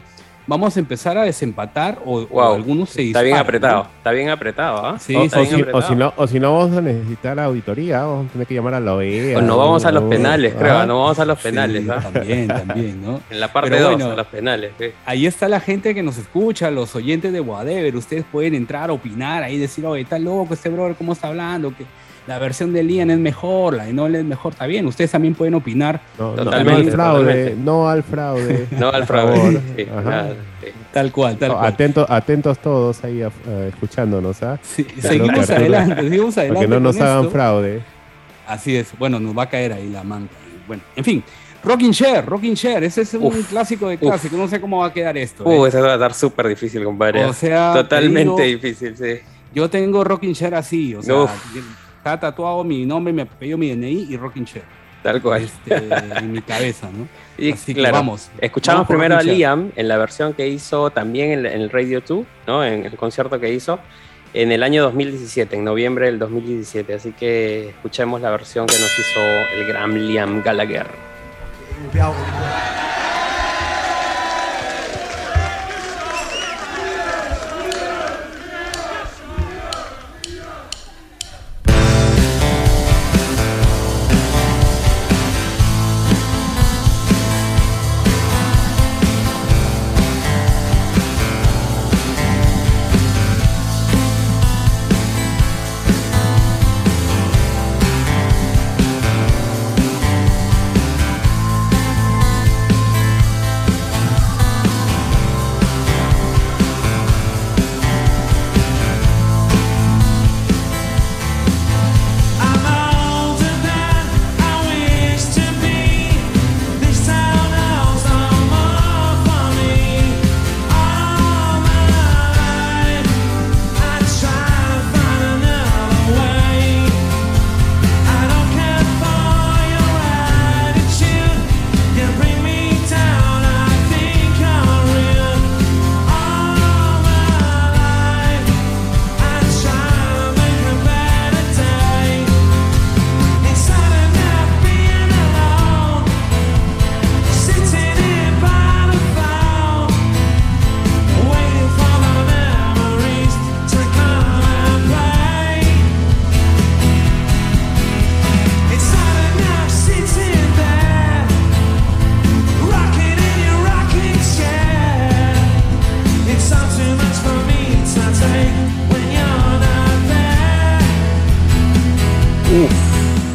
vamos a empezar a desempatar o, o Wow, algunos se Está bien apretado, ¿no? está bien apretado, ¿ah? Sí, o, Está o bien si, apretado. o si no, o si no vamos a necesitar auditoría, vamos a tener que llamar a la OEA. O nos vamos a los ¿no? penales, creo, Ah, no vamos a los penales, Sí, ¿ah? También, también, ¿no? En la parte Pero 2, bueno. a los penales. ahí está la gente que nos escucha, los oyentes de Whatever. Ustedes pueden entrar, opinar, ahí decir, oye, está loco este brother, ¿cómo está hablando? Que la versión de Liam es mejor, la de Noel es mejor. Está bien, ustedes también pueden opinar No, no, no Totalmente, al fraude, totalmente. no al fraude. No al fraude. favor. sí, Ajá. nada, sí. tal cual, tal No, cual. atentos, atentos todos ahí escuchándonos, ¿ah? Sí, seguimos Arturo. adelante, seguimos adelante. Para que no nos hagan esto. fraude. Así es, bueno, nos va a caer ahí la manta. Bueno, en fin, Rocking Chair, Rocking Chair, ese es un Uf, clásico de clásicos, no sé cómo va a quedar esto. Uh, ¿eh? eso va a estar súper difícil, compadre. O sea, te Totalmente digo, difícil, sí. yo tengo Rocking Chair así, o sea, Uf. Está tatuado mi nombre, mi apellido, mi DNI y Rocking Chair Tal cual. este, en mi cabeza, ¿no? Y Así que claro, vamos. Escuchamos Vamos primero a. Liam en la versión que hizo también en, en el Radio 2, ¿no? En el concierto que hizo en el año 2017, en noviembre del 2017. Así que escuchemos la versión que nos hizo el gran Liam Gallagher.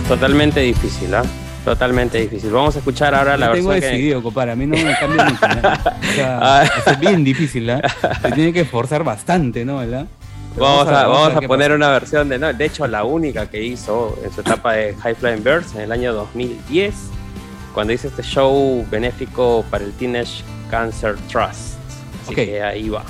Totalmente difícil, ¿ah? Totalmente difícil. Vamos a escuchar ahora la Yo tengo versión que... decidido, compadre, a mí no me cambia mucho. ¿no? O sea, Ah. es bien difícil, ¿ah? Se tiene que esforzar bastante, ¿no? Vamos a, vamos a poner pasa. una versión de, no, de hecho la única que hizo en su etapa de High Flying Birds en el año 2010, cuando hizo este show benéfico para el Teenage Cancer Trust. Así Ok. que ahí va.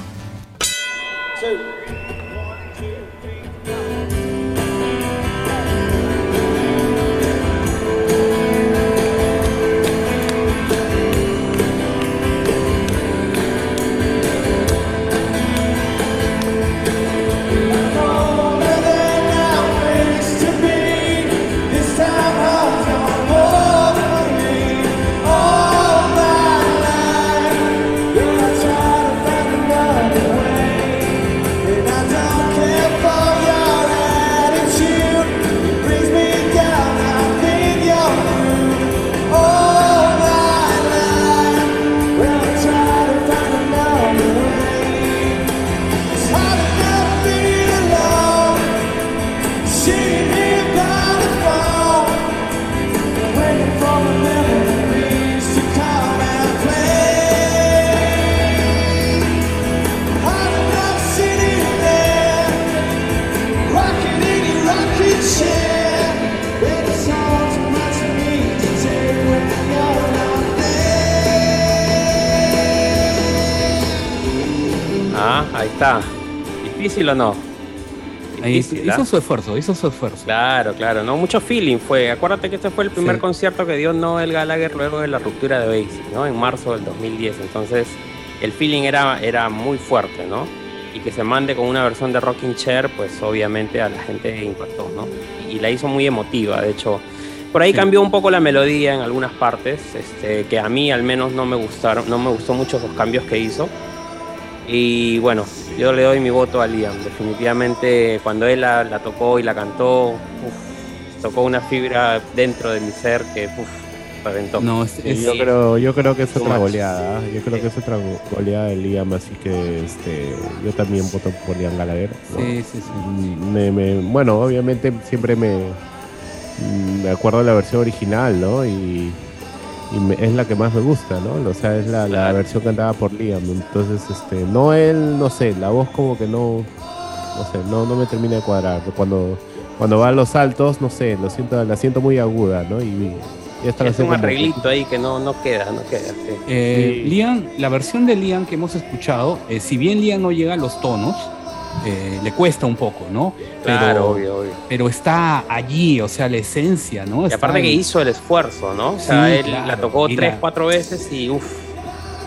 Está. ¿Difícil o no? Difícil, hizo ¿ah? su esfuerzo, hizo su esfuerzo. Claro, claro, no mucho feeling fue. Acuérdate que este fue el primer Sí. concierto que dio Noel Gallagher luego de la ruptura de Oasis, ¿no? En marzo del 2010. Entonces, el feeling era, era muy fuerte, ¿no? Y que se mande con una versión de Rocking Chair, pues obviamente a la gente impactó, ¿no? Y la hizo muy emotiva, de hecho. Por ahí Sí. cambió un poco la melodía en algunas partes, este, que a mí al menos no me gustaron, no me gustó mucho esos cambios que hizo. Y bueno, yo le doy mi voto a Liam. Definitivamente cuando él la, la tocó y la cantó, uf, tocó una fibra dentro de mi ser que uf, reventó. No, es, es- yo creo, yo creo que es otra goleada. ¿ah? Yo creo que es otra go- goleada de Liam, así que este, yo también voto por Liam Gallagher. ¿no? sí, sí, sí. Mm, me, me- bueno, obviamente siempre me, mm, me acuerdo de la versión original, ¿no? Y, y me- es la que más me gusta, ¿no? O sea, es la, la versión cantada por Liam. Entonces, este, no él, no sé, la voz como que no, no sé, no, no me termina de cuadrar. Cuando, cuando va a los saltos, no sé, lo siento, la siento muy aguda, ¿no? Y, y esta es un que- arreglito ahí que no, no queda, no queda. sí. Eh, Sí. Liam, la versión de Liam que hemos escuchado, eh, si bien Liam no llega a los tonos, eh, le cuesta un poco, ¿no? Pero, Claro, obvio, obvio. pero está allí, o sea, la esencia, ¿no? Y aparte que hizo el esfuerzo, ¿no? O sea, Sí, él claro. la tocó tres, la- cuatro veces y uff,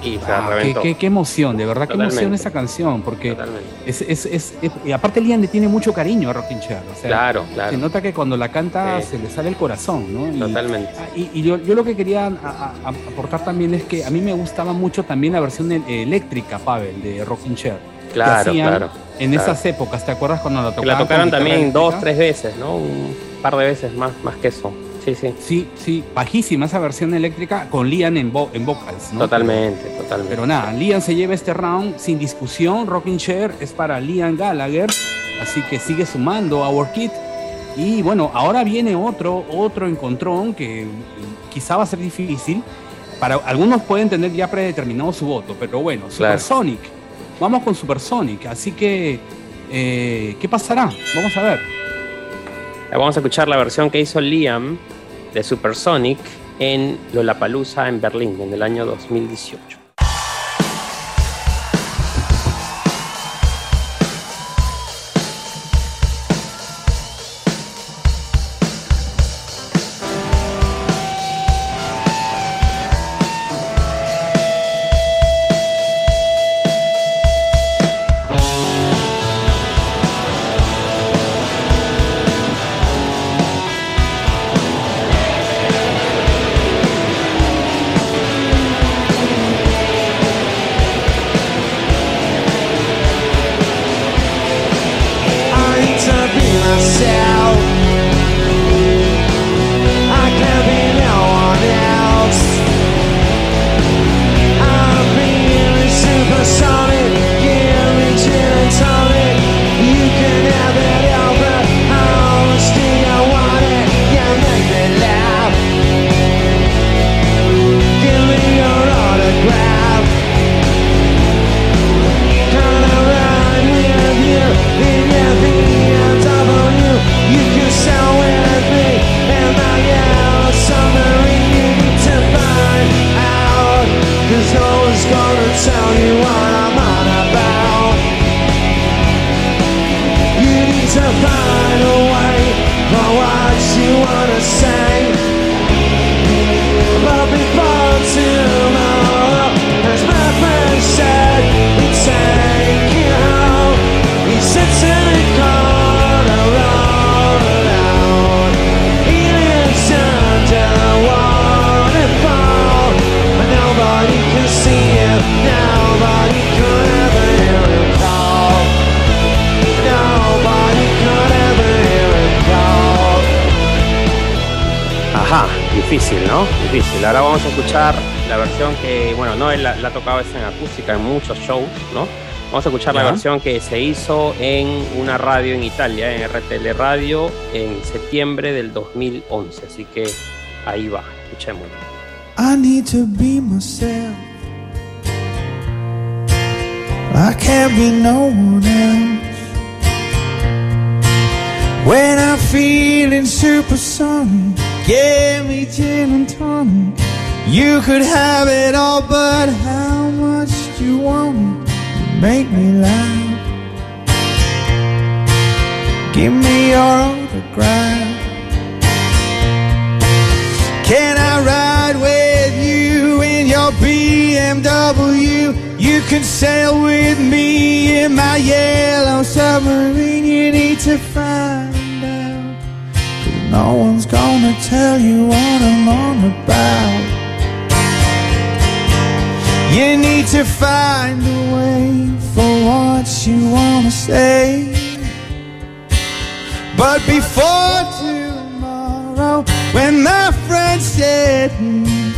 y se Ah, qué, qué- qué emoción, de verdad, qué emoción esa canción, porque Totalmente. es, es, es- es- y aparte Liam le tiene mucho cariño a Rockin' Chair, o sea, Claro, se claro. nota que cuando la canta Sí. se le sale el corazón, ¿no? Y- Totalmente. Ah, Y, y yo, yo lo que quería a- a- a- aportar también es que a mí me gustaba mucho también la versión el- eléctrica, Pavel, de Rockin' Chair. Claro, hacían claro. En Claro. esas épocas, ¿te acuerdas cuando la Que tocaban? la tocaron también dos, tres veces, ¿no? Un par de veces más, más que eso. Sí, sí. Sí, sí, bajísima esa versión eléctrica con Liam en, vo- en vocals, ¿no? Totalmente, totalmente. Pero nada, Liam se lleva este round sin discusión. Rocking Chair es para Liam Gallagher, así que sigue sumando a Our Kid. Y bueno, ahora viene otro, otro encontrón que quizá va a ser difícil. Para algunos pueden tener ya predeterminado su voto, pero bueno, Claro. Supersonic. Vamos con Supersonic, así que eh, ¿qué pasará? Vamos a ver. Vamos a escuchar la versión que hizo Liam de Supersonic en Lollapalooza en Berlín en el año 2018. Vamos a escuchar la Ya. versión que se hizo en una radio en Italia, en RTL Radio, en septiembre del 2011. Así que ahí va, escuchémoslo. I need to be myself. I can't be no one else. When I'm feeling supersonic, give me gin and tonic. You could have it all, but how much do you want it? Make me laugh. Give me your autograph. Can I ride with you in your BMW? You can sail with me in my yellow submarine. You need to find out. 'cause no one's gonna tell you what I'm on about. You need to find a way you wanna say. But before tomorrow, when my friend said he'd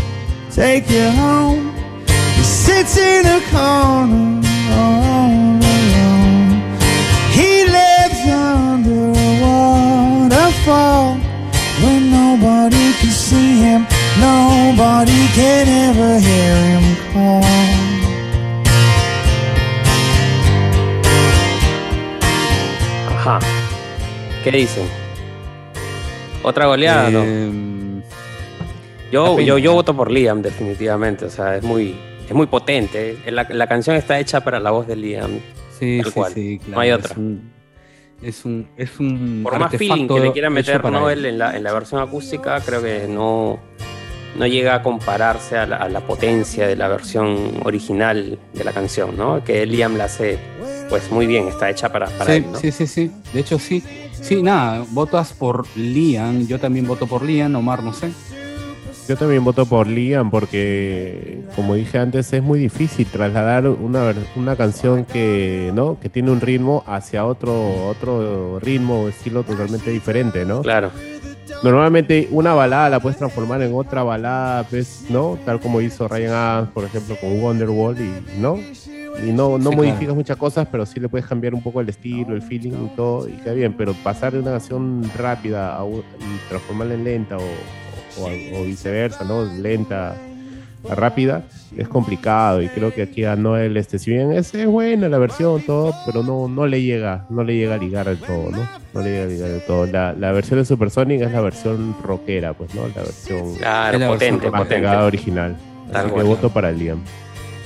take you home, he sits in a corner all alone. He lives under a waterfall when nobody can see him, nobody can ever hear him call. ¿Qué dicen? ¿Otra goleada? no? Eh, Yo, yo, yo voto por Liam, definitivamente. O sea, es muy, es muy potente. La, la canción está hecha para la voz de Liam. sí, sí, cual. sí, claro. No hay otra. Es un, es un, es un Por más feeling que le quieran meter para ¿no? él. él en, la, en la versión acústica, creo que no, no llega a compararse a la, a la potencia de la versión original de la canción, ¿no? Que Liam la hace pues muy bien, está hecha para, para Sí, él, ¿no? sí, sí, sí. De hecho, sí. Sí, nada, votas por Liam. Yo también voto por Liam, Omar, no sé. Yo también voto por Liam porque, como dije antes, es muy difícil trasladar una, ver- una canción que, ¿no? que tiene un ritmo hacia otro, otro ritmo o estilo totalmente diferente, ¿no? Claro, Normalmente una balada la puedes transformar en otra balada, pues, ¿no? Tal como hizo Ryan Adams, por ejemplo, con Wonderwall, y, ¿no? Y no, no Sí, modificas claro. muchas cosas, pero sí le puedes cambiar un poco el estilo, el feeling y todo, y queda bien. Pero pasar de una canción rápida a un- y transformarla en lenta o, o- o viceversa, ¿no? Lenta a rápida, es complicado. Y creo que aquí a Noel, este, si bien es, es buena la versión, todo, pero no, no le llega, no le llega a ligar del todo, ¿no? No le llega a ligar del todo. La, la versión de Supersonic es la versión rockera, pues, ¿no? La versión claro, potente, más potente. original. Tal Así que voto para Liam.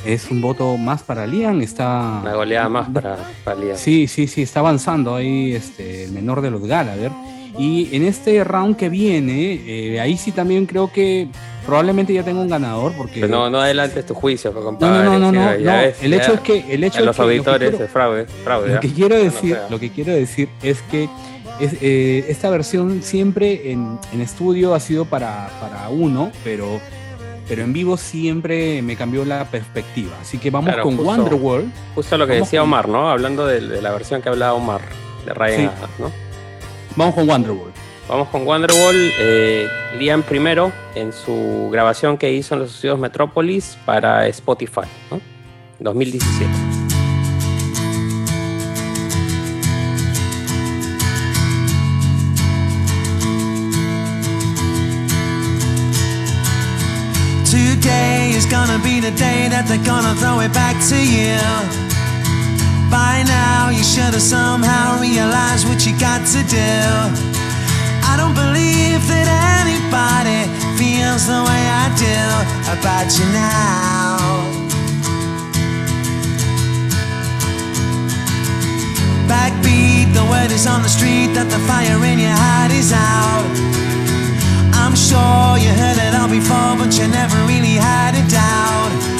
Es un voto más para Liam. Está. Una goleada más para, para Liam. Sí, sí, sí, está avanzando ahí este, el menor de los Gallagher. Y en este round que viene, eh, ahí sí también creo que probablemente ya tengo un ganador porque... Pero no, no adelantes tu juicio, no, compadre. no, no, no, no, ya no. ves, El hecho es que... El hecho es los que lo auditores quiero- es fraude, fraude. Lo que quiero No decir, lo que quiero decir es que es, eh, esta versión siempre en, en estudio ha sido para, para uno, pero, pero en vivo siempre me cambió la perspectiva. Así que vamos Claro, con justo- Wonderworld. Justo lo que Vamos decía Omar, ¿no? Hablando de, de la versión que hablaba Omar, de Ryan Sí. Adams, ¿no? Vamos con Wonderworld. Vamos con Wonderwall. Eh, Liam primero en su grabación que hizo en los estudios Metrópolis para Spotify, ¿no? 2017. They're gonna throw it back to you. By now, you should have somehow realized what you got to do. I don't believe that anybody feels the way I do about you now. Backbeat, the word is on the street that the fire in your heart is out. I'm sure you heard it all before, but you never really had a doubt.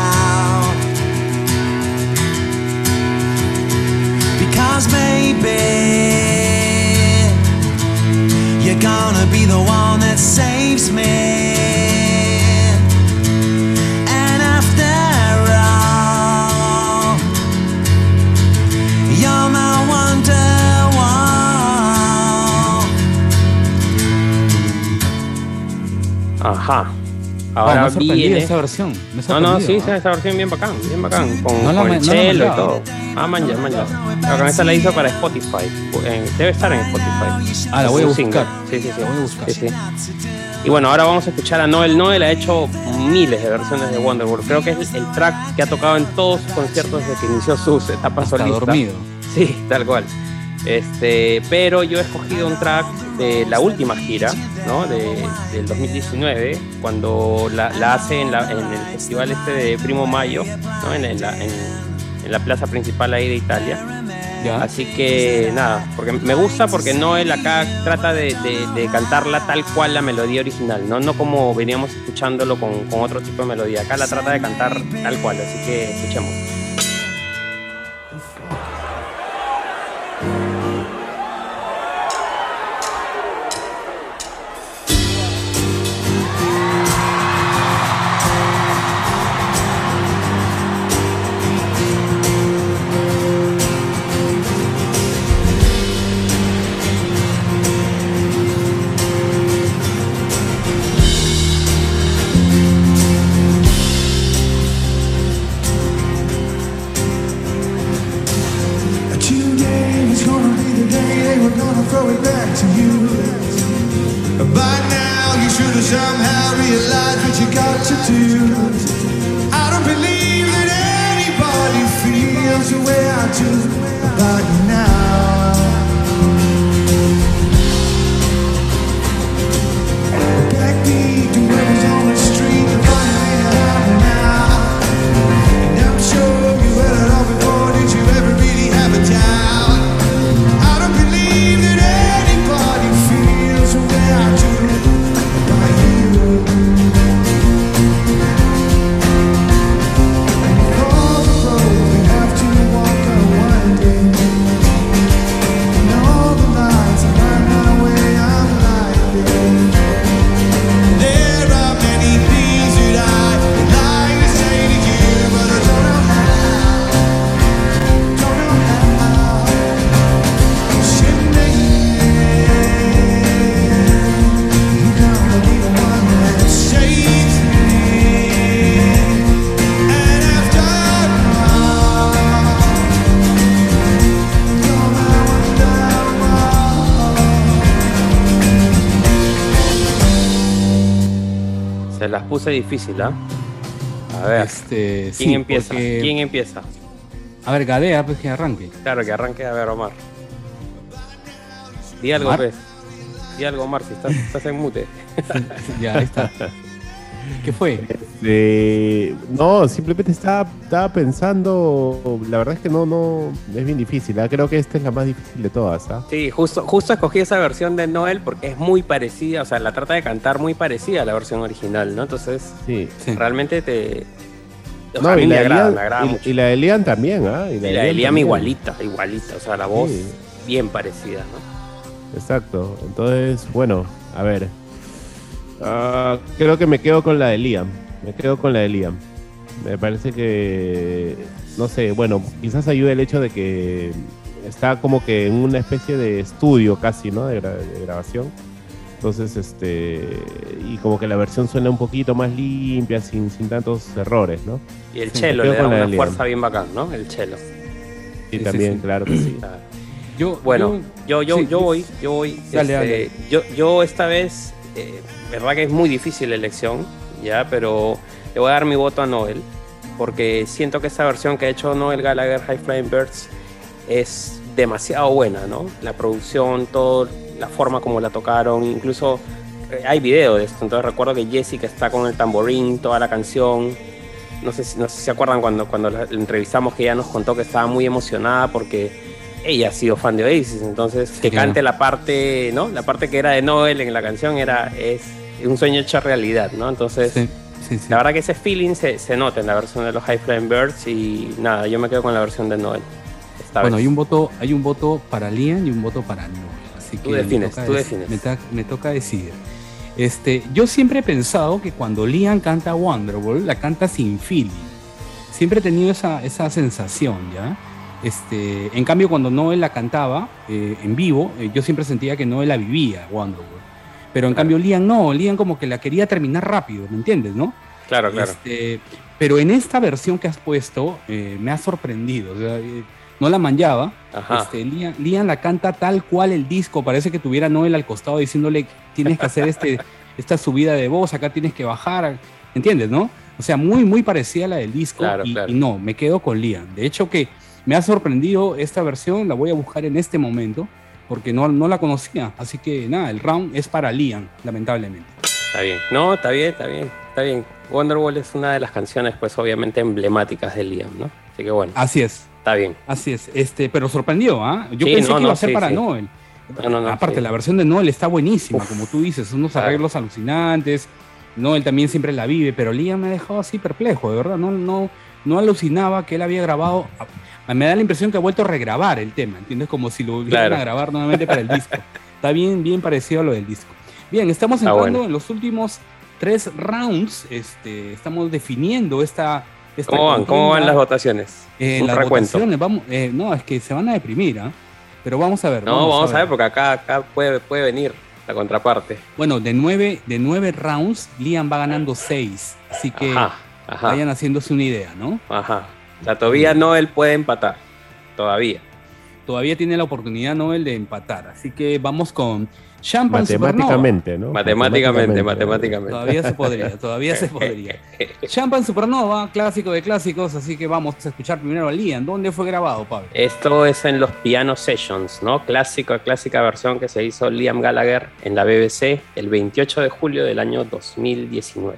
Because maybe you're gonna be the one that saves me. And after all, you're my wonderwall. Ajá. Ahora me ha sorprendido viene. esa versión. me No, no, sí, sorprendido, esa, versión bien bacán, bien bacán. Con, No con me- el no la chelo y todo. Ah, manja, manja. La con esa la hizo para Spotify. Debe estar en Spotify. Ah, la voy a buscar. Sí, sí, sí. La voy a buscar. Sí, sí. Y bueno, ahora vamos a escuchar a Noel. Noel ha hecho miles de versiones de Wonderworld. Creo que es el track que ha tocado en todos sus conciertos desde que inició sus etapas Hasta solistas. dormido. Sí, tal cual. Este, pero yo he escogido un track de la última gira, ¿no? De, del 2019, cuando la, la hace en, la- en el festival este de Primo Mayo, ¿no? En, en la, en- en la plaza principal ahí de Italia. ¿Ya? Así que nada, porque me gusta porque Noel acá trata de, de- de cantarla tal cual la melodía original, ¿no? No como veníamos escuchándolo con, con otro tipo de melodía. Acá la trata de cantar tal cual, así que escuchemos. Puse difícil, ¿ah? A ver, Este, ¿quién sí, empieza? porque- ¿Quién empieza? A ver, Gadea, pues que arranque. Claro, que arranque a ver, Omar. Di algo, Omar. pues. Di algo, Omar, si estás, estás en mute. ya, ahí está. ¿Qué fue? Este, no, simplemente estaba, estaba pensando, la verdad es que no, no, es bien difícil, ¿ah? creo que esta es la más difícil de todas, ¿ah? Sí, justo, justo escogí esa versión de Noel porque es muy parecida, o sea, la trata de cantar muy parecida a la versión original, ¿no? Entonces, Sí. Realmente te... O sea, No, a mí y me la de agrada, Liam- me agrada y- mucho. Y la de Liam también, ¿ah? Y la de Liam igualita, igualita, o sea, la voz Sí. bien parecida, ¿no? Exacto. Entonces, bueno, a ver. Ah, creo que me quedo con la de Liam. Me quedo con la de Liam. Me parece que, no sé, bueno, quizás ayude el hecho de que está como que en una especie de estudio casi, ¿no? De, gra- de grabación. Entonces, este, y como que la versión suena un poquito más limpia, sin, sin tantos errores, ¿no? Y el chelo le da una Liam. fuerza bien bacán, ¿no? El chelo. Y Sí, también, sí, sí. claro que sí. Yo, Bueno, yo, yo, sí, yo voy, yo voy. Dale, este, dale. Yo, yo esta vez, eh, verdad que es muy difícil la elección, ya, pero le voy a dar mi voto a Noel, porque siento que esta versión que ha hecho Noel Gallagher High Flying Birds es demasiado buena, ¿no? La producción, todo, la forma como la tocaron, incluso eh, hay video de esto, entonces recuerdo que Jessica está con el tamborín, toda la canción. No sé, si- no sé si se acuerdan cuando, cuando la entrevistamos que ella nos contó que estaba muy emocionada porque ella ha sido fan de Oasis, entonces que cante la parte, ¿no? La parte que era de Noel en la canción era es un sueño hecho realidad, ¿no? Entonces, Sí, sí, sí. la verdad que ese feeling se, se nota en la versión de los High Flying Birds y nada, yo me quedo con la versión de Noel. Esta Bueno, vez. hay un voto, hay un voto para Liam y un voto para Noel. Así que Tú defines, me toca tú defines. Me, ta- me toca decidir. Este, yo siempre he pensado que cuando Liam canta Wonderwall, la canta sin feeling. Siempre he tenido esa, esa sensación, ¿ya? Este, en cambio, cuando Noel la cantaba eh, en vivo, eh, yo siempre sentía que Noel la vivía, Wonderwall. Pero en cambio Liam no, Liam como que la quería terminar rápido, ¿me entiendes, no? Claro, claro. Este, pero en esta versión que has puesto eh, me ha sorprendido, o sea, eh, no la manchaba. Ajá. Este, Liam, Liam la canta tal cual el disco, parece que tuviera Noel al costado diciéndole tienes que hacer este, esta subida de voz, acá tienes que bajar, ¿entiendes, no? O sea, muy, muy parecida a la del disco Claro, y, claro. y no, me quedo con Liam. De hecho que me ha sorprendido esta versión, la voy a buscar en este momento porque no, no la conocía, así que nada, el round es para Liam, lamentablemente. Está bien. No, está bien, está bien, está bien. Wonderwall es una de las canciones, pues, obviamente emblemáticas de Liam, ¿no? Así que bueno, Así es. está bien. Así es, este, pero sorprendió, ¿ah? Yo Sí, pensé no, que iba no, a ser sí, para sí. Noel. No, no, no, Aparte, la versión de Noel está buenísima, Uf. como tú dices, unos Claro. arreglos alucinantes. Noel también siempre la vive, pero Liam me ha dejado así perplejo, de verdad. No, no, no alucinaba que él había grabado. A- Me da la impresión que ha vuelto a regrabar el tema, ¿entiendes? Como si lo volvieran Claro. a grabar nuevamente para el disco. Está bien, bien parecido a lo del disco. Bien, estamos Está entrando bueno. en los últimos tres rounds. Este, estamos definiendo esta. esta ¿Cómo van? ¿Cómo van las votaciones? Eh, Un las recuento. votaciones, vamos, eh, no, es que se van a deprimir, ¿ah? Pero vamos a ver. No, vamos, a ver, porque acá, acá puede, puede venir la contraparte. Bueno, de nueve, de nueve rounds, Liam va ganando seis. Así que Ajá, ajá, vayan haciéndose una idea, ¿no? ajá. O sea, todavía no él puede empatar. Todavía. Todavía tiene la oportunidad Noel de empatar. Así que vamos con Champagne Supernova. Matemáticamente, ¿no? Matemáticamente, matemáticamente. Todavía se podría, todavía se podría. Champagne Supernova, clásico de clásicos, así que vamos a escuchar primero a Liam. ¿Dónde fue grabado, Pablo? Esto es en los Piano Sessions, ¿no? Clásica, clásica versión que se hizo Liam Gallagher en la BBC el 28 de julio del año 2019.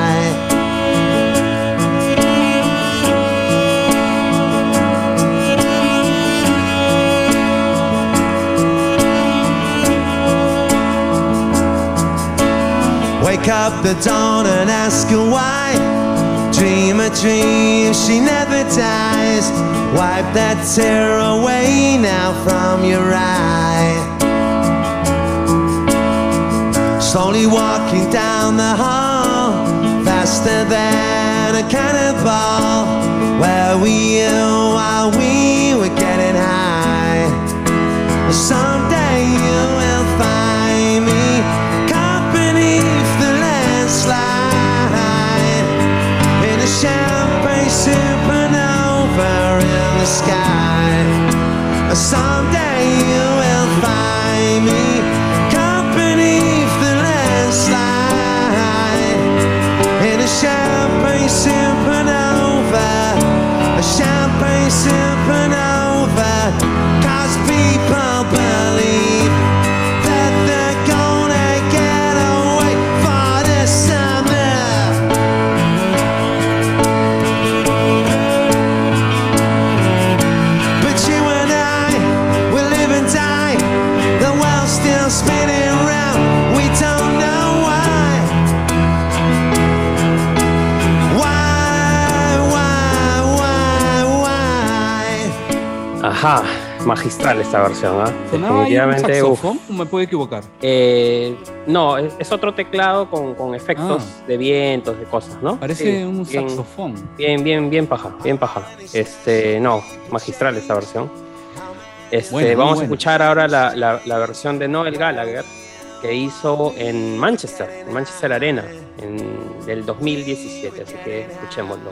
Up the dawn and ask her why. Dream a dream, she never dies. Wipe that tear away now from your eye. Slowly walking down the hall, faster than a cannonball. Where were you while we were getting high? Someday the sky. Someday you Ajá, magistral esta versión, ¿ah? ¿Sonaba ahí un Definitivamente, uf. saxofón o me puedo equivocar? Eh, no, es, es otro teclado con, con efectos Ah. de vientos, de cosas, ¿no? Parece Sí, un bien, saxofón. Bien, bien, bien paja, bien paja. Este, no, magistral esta versión. Este, Bueno, vamos a escuchar ahora la, la- la versión de Noel Gallagher que hizo en Manchester, en Manchester Arena, en, del 2017, así que escuchémoslo.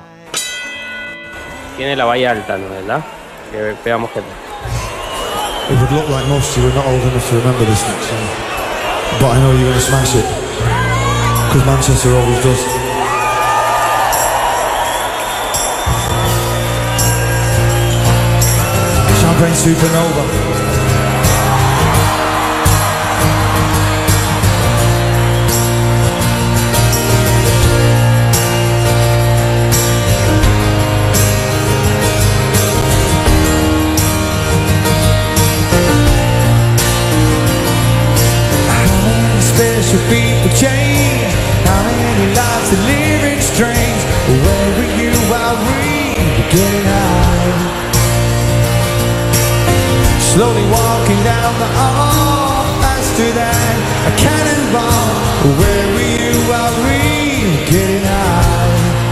tiene la valla alta, ¿no? ¿Verdad? Que veamos. It would look like most of you are not old enough to remember this song. But I know you're going to smash it. Because Manchester always does. Champagne Supernova. Special people change. How many lives are living strange? Where were you while we getting high? Slowly walking down the hall, faster than a cannonball. Where were you while we getting high?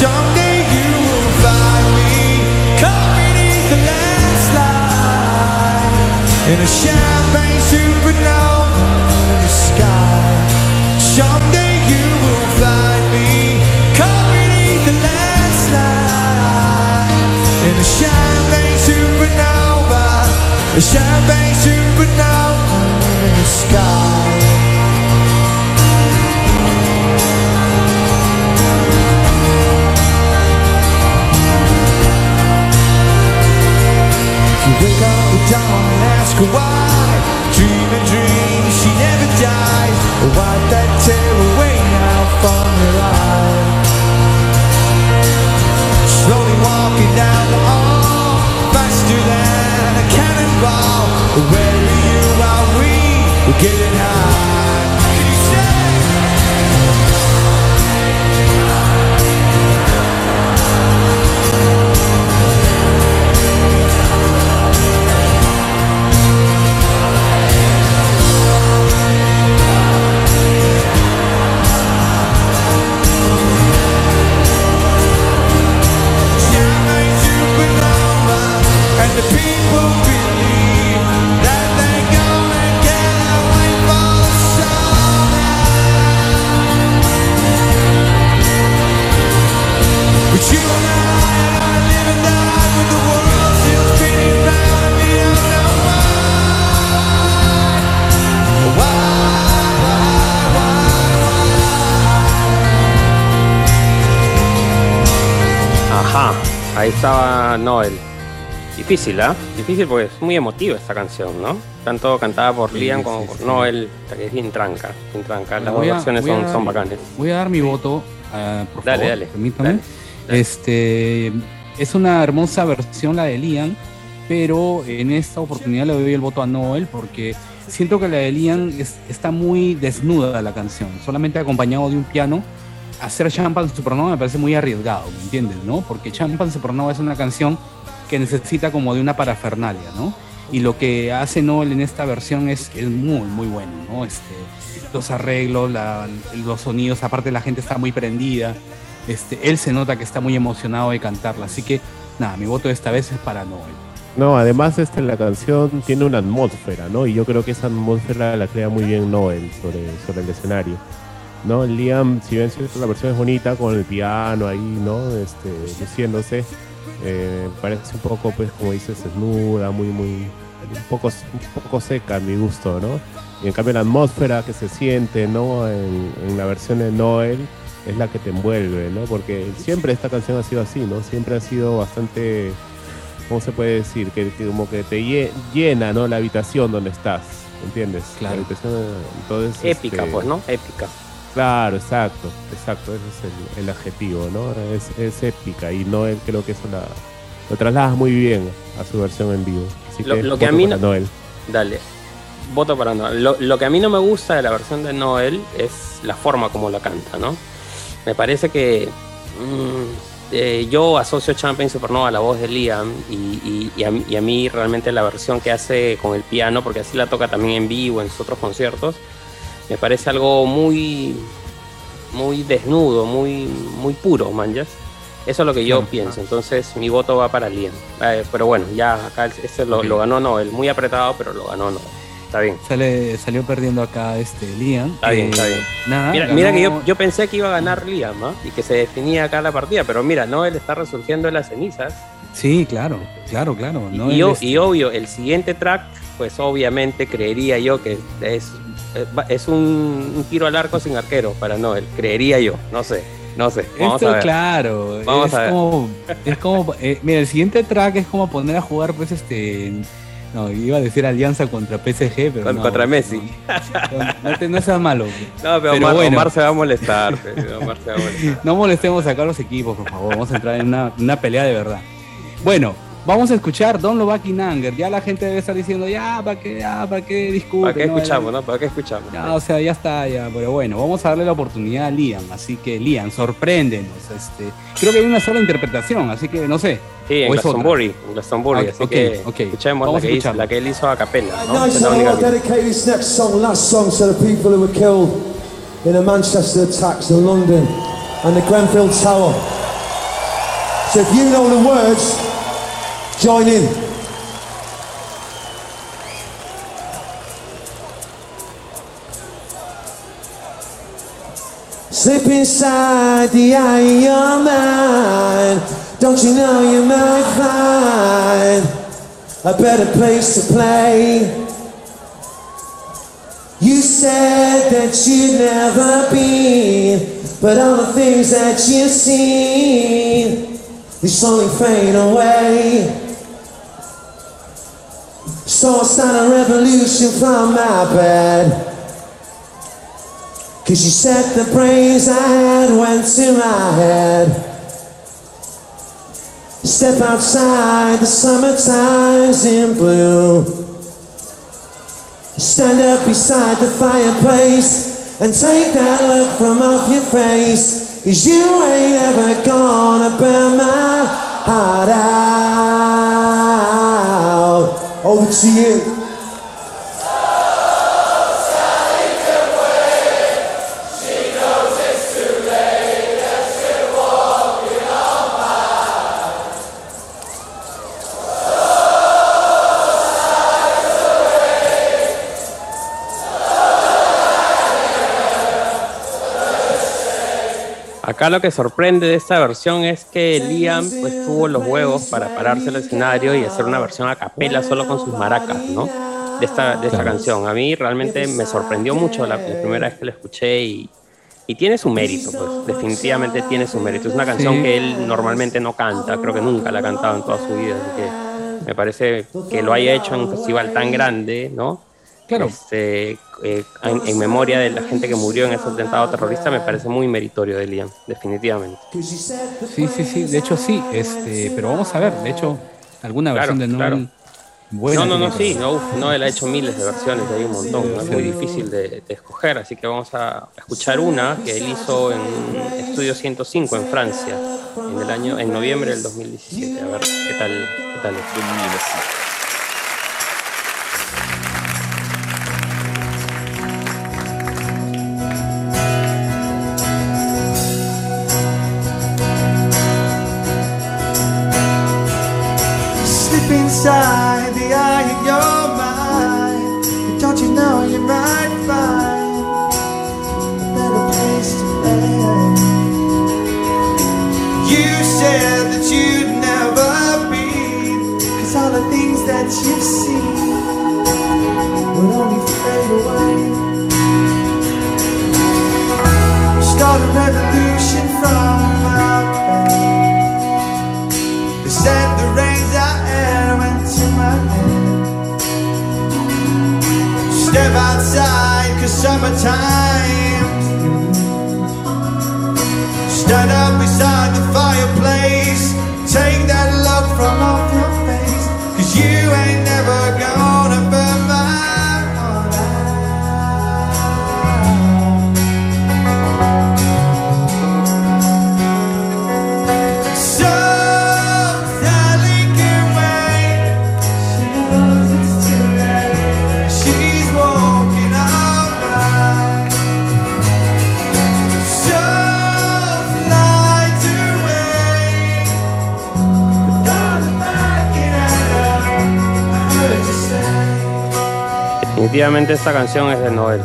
Someday you will find me caught beneath the landslide in a champagne supernova me in a champagne supernova, a champagne supernova in the sky. You wake up with dawn and ask why. Dream a dream, she never dies. Wipe that tear away Slowly walking down the hall, faster than a cannonball. Where were you while we were getting high? Noel. Difícil, ¿ah? Difícil porque es muy emotiva esta canción, ¿no? Tanto cantada por Sí, Liam como sí, por sí. Noel, que es bien tranca, bien tranca. Las dos versiones son, dar- son bacanes. Voy a dar mi voto, ah, por Dale, favor, dale, permítame. dale, dale. Este es una hermosa versión la de Liam, pero en esta oportunidad le doy el voto a Noel porque siento que la de Liam es- está muy desnuda la canción, solamente acompañado de un piano. Hacer Champagne Supernova me parece muy arriesgado, ¿me entiendes? ¿no? Porque Champagne Supernova es una canción que necesita como de una parafernalia, ¿no? Y lo que hace Noel en esta versión es, es muy, muy bueno, ¿no? Este, los arreglos, los sonidos, aparte la gente está muy prendida. Este, él se nota que está muy emocionado de cantarla, así que nada, mi voto esta vez es para Noel. No, además este, la canción tiene una atmósfera, ¿no? Y yo creo que esa atmósfera la crea muy bien Noel sobre, sobre el escenario. ¿No? Liam, si bien la versión es bonita, con el piano ahí, ¿no? Este, luciéndose, eh, parece un poco, pues, como dices, desnuda, muy, muy, un poco, un poco seca a mi gusto, ¿no? Y en cambio la atmósfera que se siente, ¿no? En, en la versión de Noel es la que te envuelve, ¿no? Porque siempre esta canción ha sido así, ¿no? Siempre ha sido bastante, ¿cómo se puede decir? Que, que como que te lle- llena, ¿no? La habitación donde estás, ¿entiendes? Claro. La habitación, entonces, Épica, este, pues, ¿no? Épica. Claro, exacto, exacto, ese es el, el adjetivo, ¿no? Es, es épica y Noel creo que eso la, lo trasladas muy bien a su versión en vivo. Así Lo- que lo que a mí no- Noel. Dale. Voto para Noel. Lo, lo que a mí no me gusta de la versión de Noel es la forma como la canta, ¿no? Me parece que mm, eh, yo asocio Champagne Supernova a la voz de Liam y, y- y a, y a mí realmente la versión que hace con el piano, porque así la toca también en vivo en sus otros conciertos, me parece algo muy, muy desnudo, muy, muy puro, manjas. Eso es lo que yo Claro, pienso. Entonces mi voto va para Liam. Eh, pero bueno, ya acá ese lo, ganó Noel. Muy apretado, pero lo ganó Noel. está bien. Sale, salió perdiendo acá este Liam. Está bien, está bien. Nada, Mira, ganó- mira que yo, yo pensé que iba a ganar Liam ¿ah? y que se definía acá la partida, pero mira, Noel está resurgiendo de las cenizas. Sí, claro, claro, claro. Y, ¿no? y este, y obvio, el siguiente track, pues obviamente creería yo que es, es un, un tiro al arco sin arquero para Noel. Creería yo, no sé, no sé. Vamos Esto, a ver. claro, Vamos es a ver. como, es como, eh, mira, el siguiente track es como poner a jugar, pues, este, no, iba a decir alianza contra PSG, pero Con- no, contra Messi. No, no te- no seas malo. No, pero, Pero Omar, bueno. Omar se va a molestar. Omar se va a molestar. No molestemos acá a los equipos, por favor. Vamos a entrar en una, una pelea de verdad. Bueno, vamos a escuchar Don Lovaki Nanger. Ya la gente debe estar diciendo, ya, ¿para qué, ya, para qué disculpe? ¿Para qué no, escuchamos, no? ¿Para qué escuchamos? Ya, o sea, ya está, ya. Pero bueno, vamos a darle la oportunidad a Liam. Así que, Liam, sorpréndenos. Este, creo que hay una sola interpretación, así que no sé. Sí, en ¿O es otra? Glastonbury, en Glastonbury, Ah, así ok, que ok. escuchemos Vamos la a que, hizo, la que él hizo a capela, ¿no? Nice, la I want to dedicate this next song, last song, to the people who were killed in the Manchester attacks in London and the Grenfell Tower. So if you know the words, join in. Slip inside the eye of your mind. Don't you know you might find a better place to play? You said that you'd never been, but all the things that you've seen, they slowly fade away. So I start a revolution from my bed. Cause you said the brains I had went to my head. Step outside, the summertime's in blue. Stand up beside the fireplace and take that look from off your face. Cause you ain't ever gonna burn my heart out. Over to you. Acá lo que sorprende de esta versión es que Liam pues, tuvo los huevos para pararse al escenario y hacer una versión a capela solo con sus maracas, ¿no? De esta, de esta Claro. canción. A mí realmente me sorprendió mucho la, la primera vez que la escuché y, y tiene su mérito, pues definitivamente tiene su mérito. Es una canción Sí. que él normalmente no canta, creo que nunca la ha cantado en toda su vida, así que me parece que lo haya hecho en un festival tan grande, ¿no? Claro. Este, eh, en, en memoria de la gente que murió en ese atentado terrorista, me parece muy meritorio de Liam, definitivamente. Sí, sí, sí. De hecho, sí. Este, pero vamos a ver. De hecho, alguna Claro, versión de Noel claro. buena. no, no, no, sí, no, uf, no, él ha hecho miles de versiones, hay un montón, ¿no? es muy difícil de, de escoger, así que vamos a escuchar una que él hizo en Estudio 105 en Francia, en el año, en noviembre del 2017, a ver qué tal, qué tal es. Cause summertime. Stand up beside the fireplace. Take that look from off your face. Cause you ain't never gonna definitivamente esta canción es de Noel.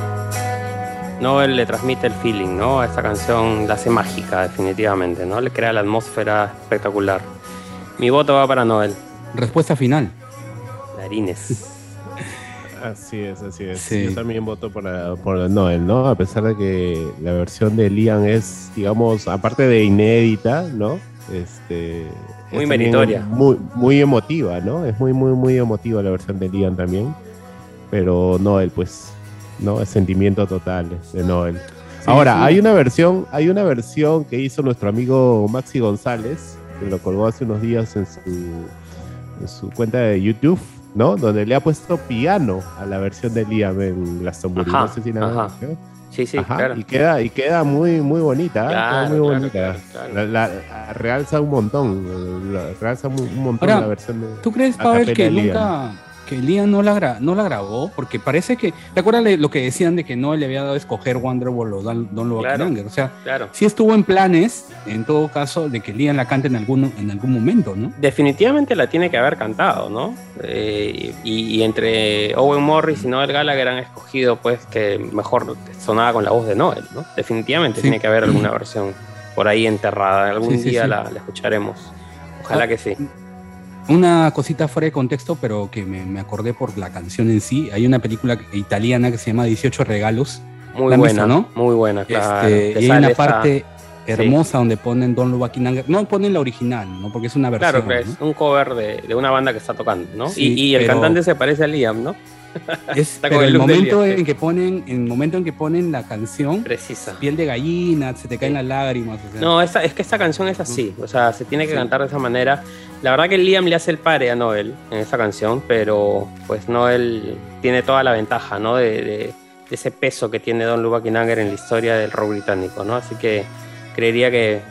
Noel le transmite el feeling, ¿no? A esta canción la hace mágica, definitivamente, ¿no? Le crea la atmósfera espectacular. Mi voto va para Noel. Respuesta final. Larines. Así es, así es. Sí. Yo también voto por, la- por Noel, ¿no? A pesar de que la versión de Liam es, digamos, aparte de inédita, ¿no? Este, Muy meritoria. Muy, muy emotiva, ¿no? Es muy, muy, muy emotiva la versión de Liam también. Pero Noel, pues, ¿no? Es sentimiento total de Noel. Ahora, sí. hay una versión, hay una versión que hizo nuestro amigo Maxi González, que lo colgó hace unos días en su, en su cuenta de YouTube, ¿no? Donde le ha puesto piano a la versión de Liam en Glastonbury. Ajá, no sé si la ajá. ¿no? Sí, sí, Ajá, claro. y queda, y queda muy, muy bonita, ¿eh? Claro, queda muy claro, bonita. claro. La, la- realza un montón, realza un, un montón Ahora, la versión de. ¿Tú crees, Pavel, que nunca que Liam no la, no la grabó? Porque parece que. ¿Te acuerdas lo que decían de que no le había dado a escoger Wonderwall o Don, Don Claro. O sea, Claro. sí estuvo en planes, en todo caso, de que Liam la cante en algún, en algún momento, ¿no? Definitivamente la tiene que haber cantado, ¿no? Eh, y, y entre Owen Morris y Noel Gallagher han escogido, pues, que mejor sonaba con la voz de Noel, ¿no? Definitivamente Sí. tiene que haber alguna versión por ahí enterrada. Algún Sí, sí, día la escucharemos. Ojalá Ah, que sí. Una cosita fuera de contexto, pero que me, me acordé por la canción en sí. Hay una película italiana que se llama 18 regalos. Muy ¿la han buena, no? Muy buena, claro. Este, Te y hay una esa- parte hermosa donde ponen Don Lubaquinanger. No ponen la original, ¿no? Porque es una versión. Claro, que ¿no? es un cover de, de una banda que está tocando, ¿no? Sí, y, y el pero- cantante se parece a Liam, ¿no? Es, Está pero con el el momento en que ponen, en el momento en que ponen la canción, Precisa. piel de gallina, se te caen las lágrimas. o sea. No, esta- es que esta canción es así, o sea, se tiene que Sí. cantar de esa manera. La verdad que Liam le hace el pare a Noel en esta canción, pero pues Noel tiene toda la ventaja, ¿no? De, de- de ese peso que tiene Don Lubaquinanger en la historia del rock británico, ¿no? Así que creería que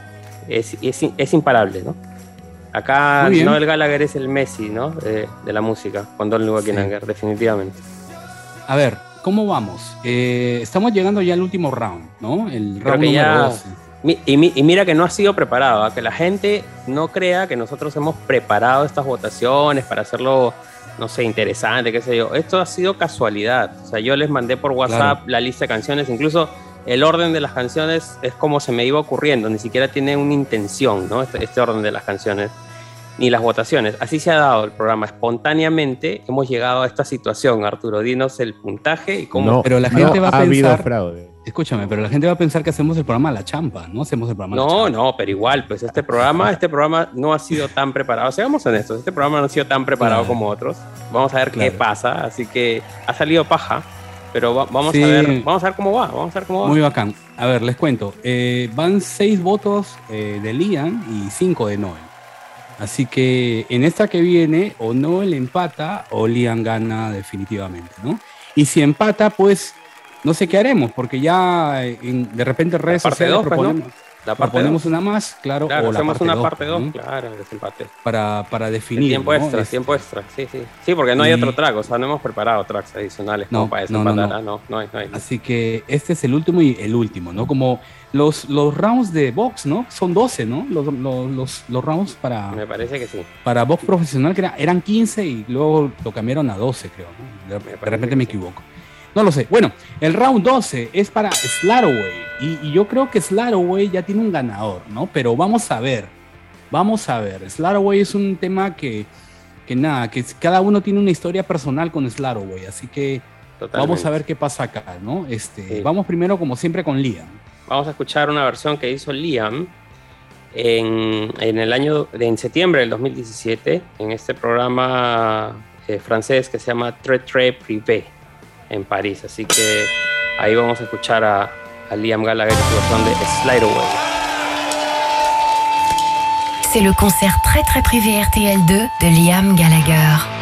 es, es, es imparable, ¿no? Acá. Noel Gallagher es el Messi, ¿no? De, de la música, con Don Lubaquinanger, definitivamente. A ver, ¿cómo vamos? Eh, estamos llegando ya al último round, ¿no? El round número ya- 12. Y, mi- y mira que no ha sido preparado, ¿ah? que la gente no crea que nosotros hemos preparado estas votaciones para hacerlo, no sé, interesante, qué sé yo. Esto ha sido casualidad. O sea, yo les mandé por WhatsApp Claro. la lista de canciones, incluso el orden de las canciones es como se me iba ocurriendo, ni siquiera tiene una intención, ¿no? Este, este orden de las canciones, ni las votaciones. Así se ha dado el programa. Espontáneamente hemos llegado a esta situación, Arturo. Dinos el puntaje y cómo. No, Pero la no gente va a ha habido fraude. Escúchame, pero la gente va a pensar que hacemos el programa a la champa, ¿no? Hacemos el programa a la No, champa. no, pero igual, pues este programa, este programa no ha sido tan preparado. Seamos honestos, este programa no ha sido tan preparado Claro. como otros. Vamos a ver qué pasa, así que ha salido paja, pero va- vamos Sí. a ver, vamos a ver cómo va, vamos a ver cómo va. Muy bacán. A ver, les cuento. Eh, van seis votos eh, de Liam y cinco de Noel. Así que en esta que viene, o Noel empata o Liam gana definitivamente, ¿no? Y si empata, pues no sé qué haremos, porque ya eh, en- de repente en redes parte sociales dos, pues, ¿no? proponemos, La parte proponemos dos. una más, claro, Claro, o la parte una dos, parte 2, ¿no? claro, el desempate. para, para El definir. tiempo ¿no? extra, Es- tiempo extra, sí, sí. Sí, porque no hay otro track, o sea, no hemos preparado tracks adicionales No, como para desempatar. no. ah, no, no hay, no hay. Así que este es el último y el último, ¿no? Como los, los rounds de box, ¿no? Son 12, ¿no? Los, los, los, los rounds para, Me parece que sí. para box profesional, que era- eran 15 y luego lo cambiaron a 12, creo. ¿no? De, de repente me sí. No lo sé. Bueno, el round 12 es para Slaroway. Y, y yo creo que Slaroway ya tiene un ganador, ¿no? Pero vamos a ver. Vamos a ver. Slaroway es un tema que, que nada, que cada uno tiene una historia personal con Slaroway. Así que Totalmente. vamos a ver qué pasa acá, ¿no? Este, Sí. Vamos primero, como siempre, con Liam. Vamos a escuchar una versión que hizo Liam en, en el año en septiembre del 2017 en este programa eh, francés que se llama Très Très Privé en París. Así que ahí vamos a escuchar a, a Liam Gallagher su versión de Slide Away. C'est le concert très très privé RTL2 de Liam Gallagher.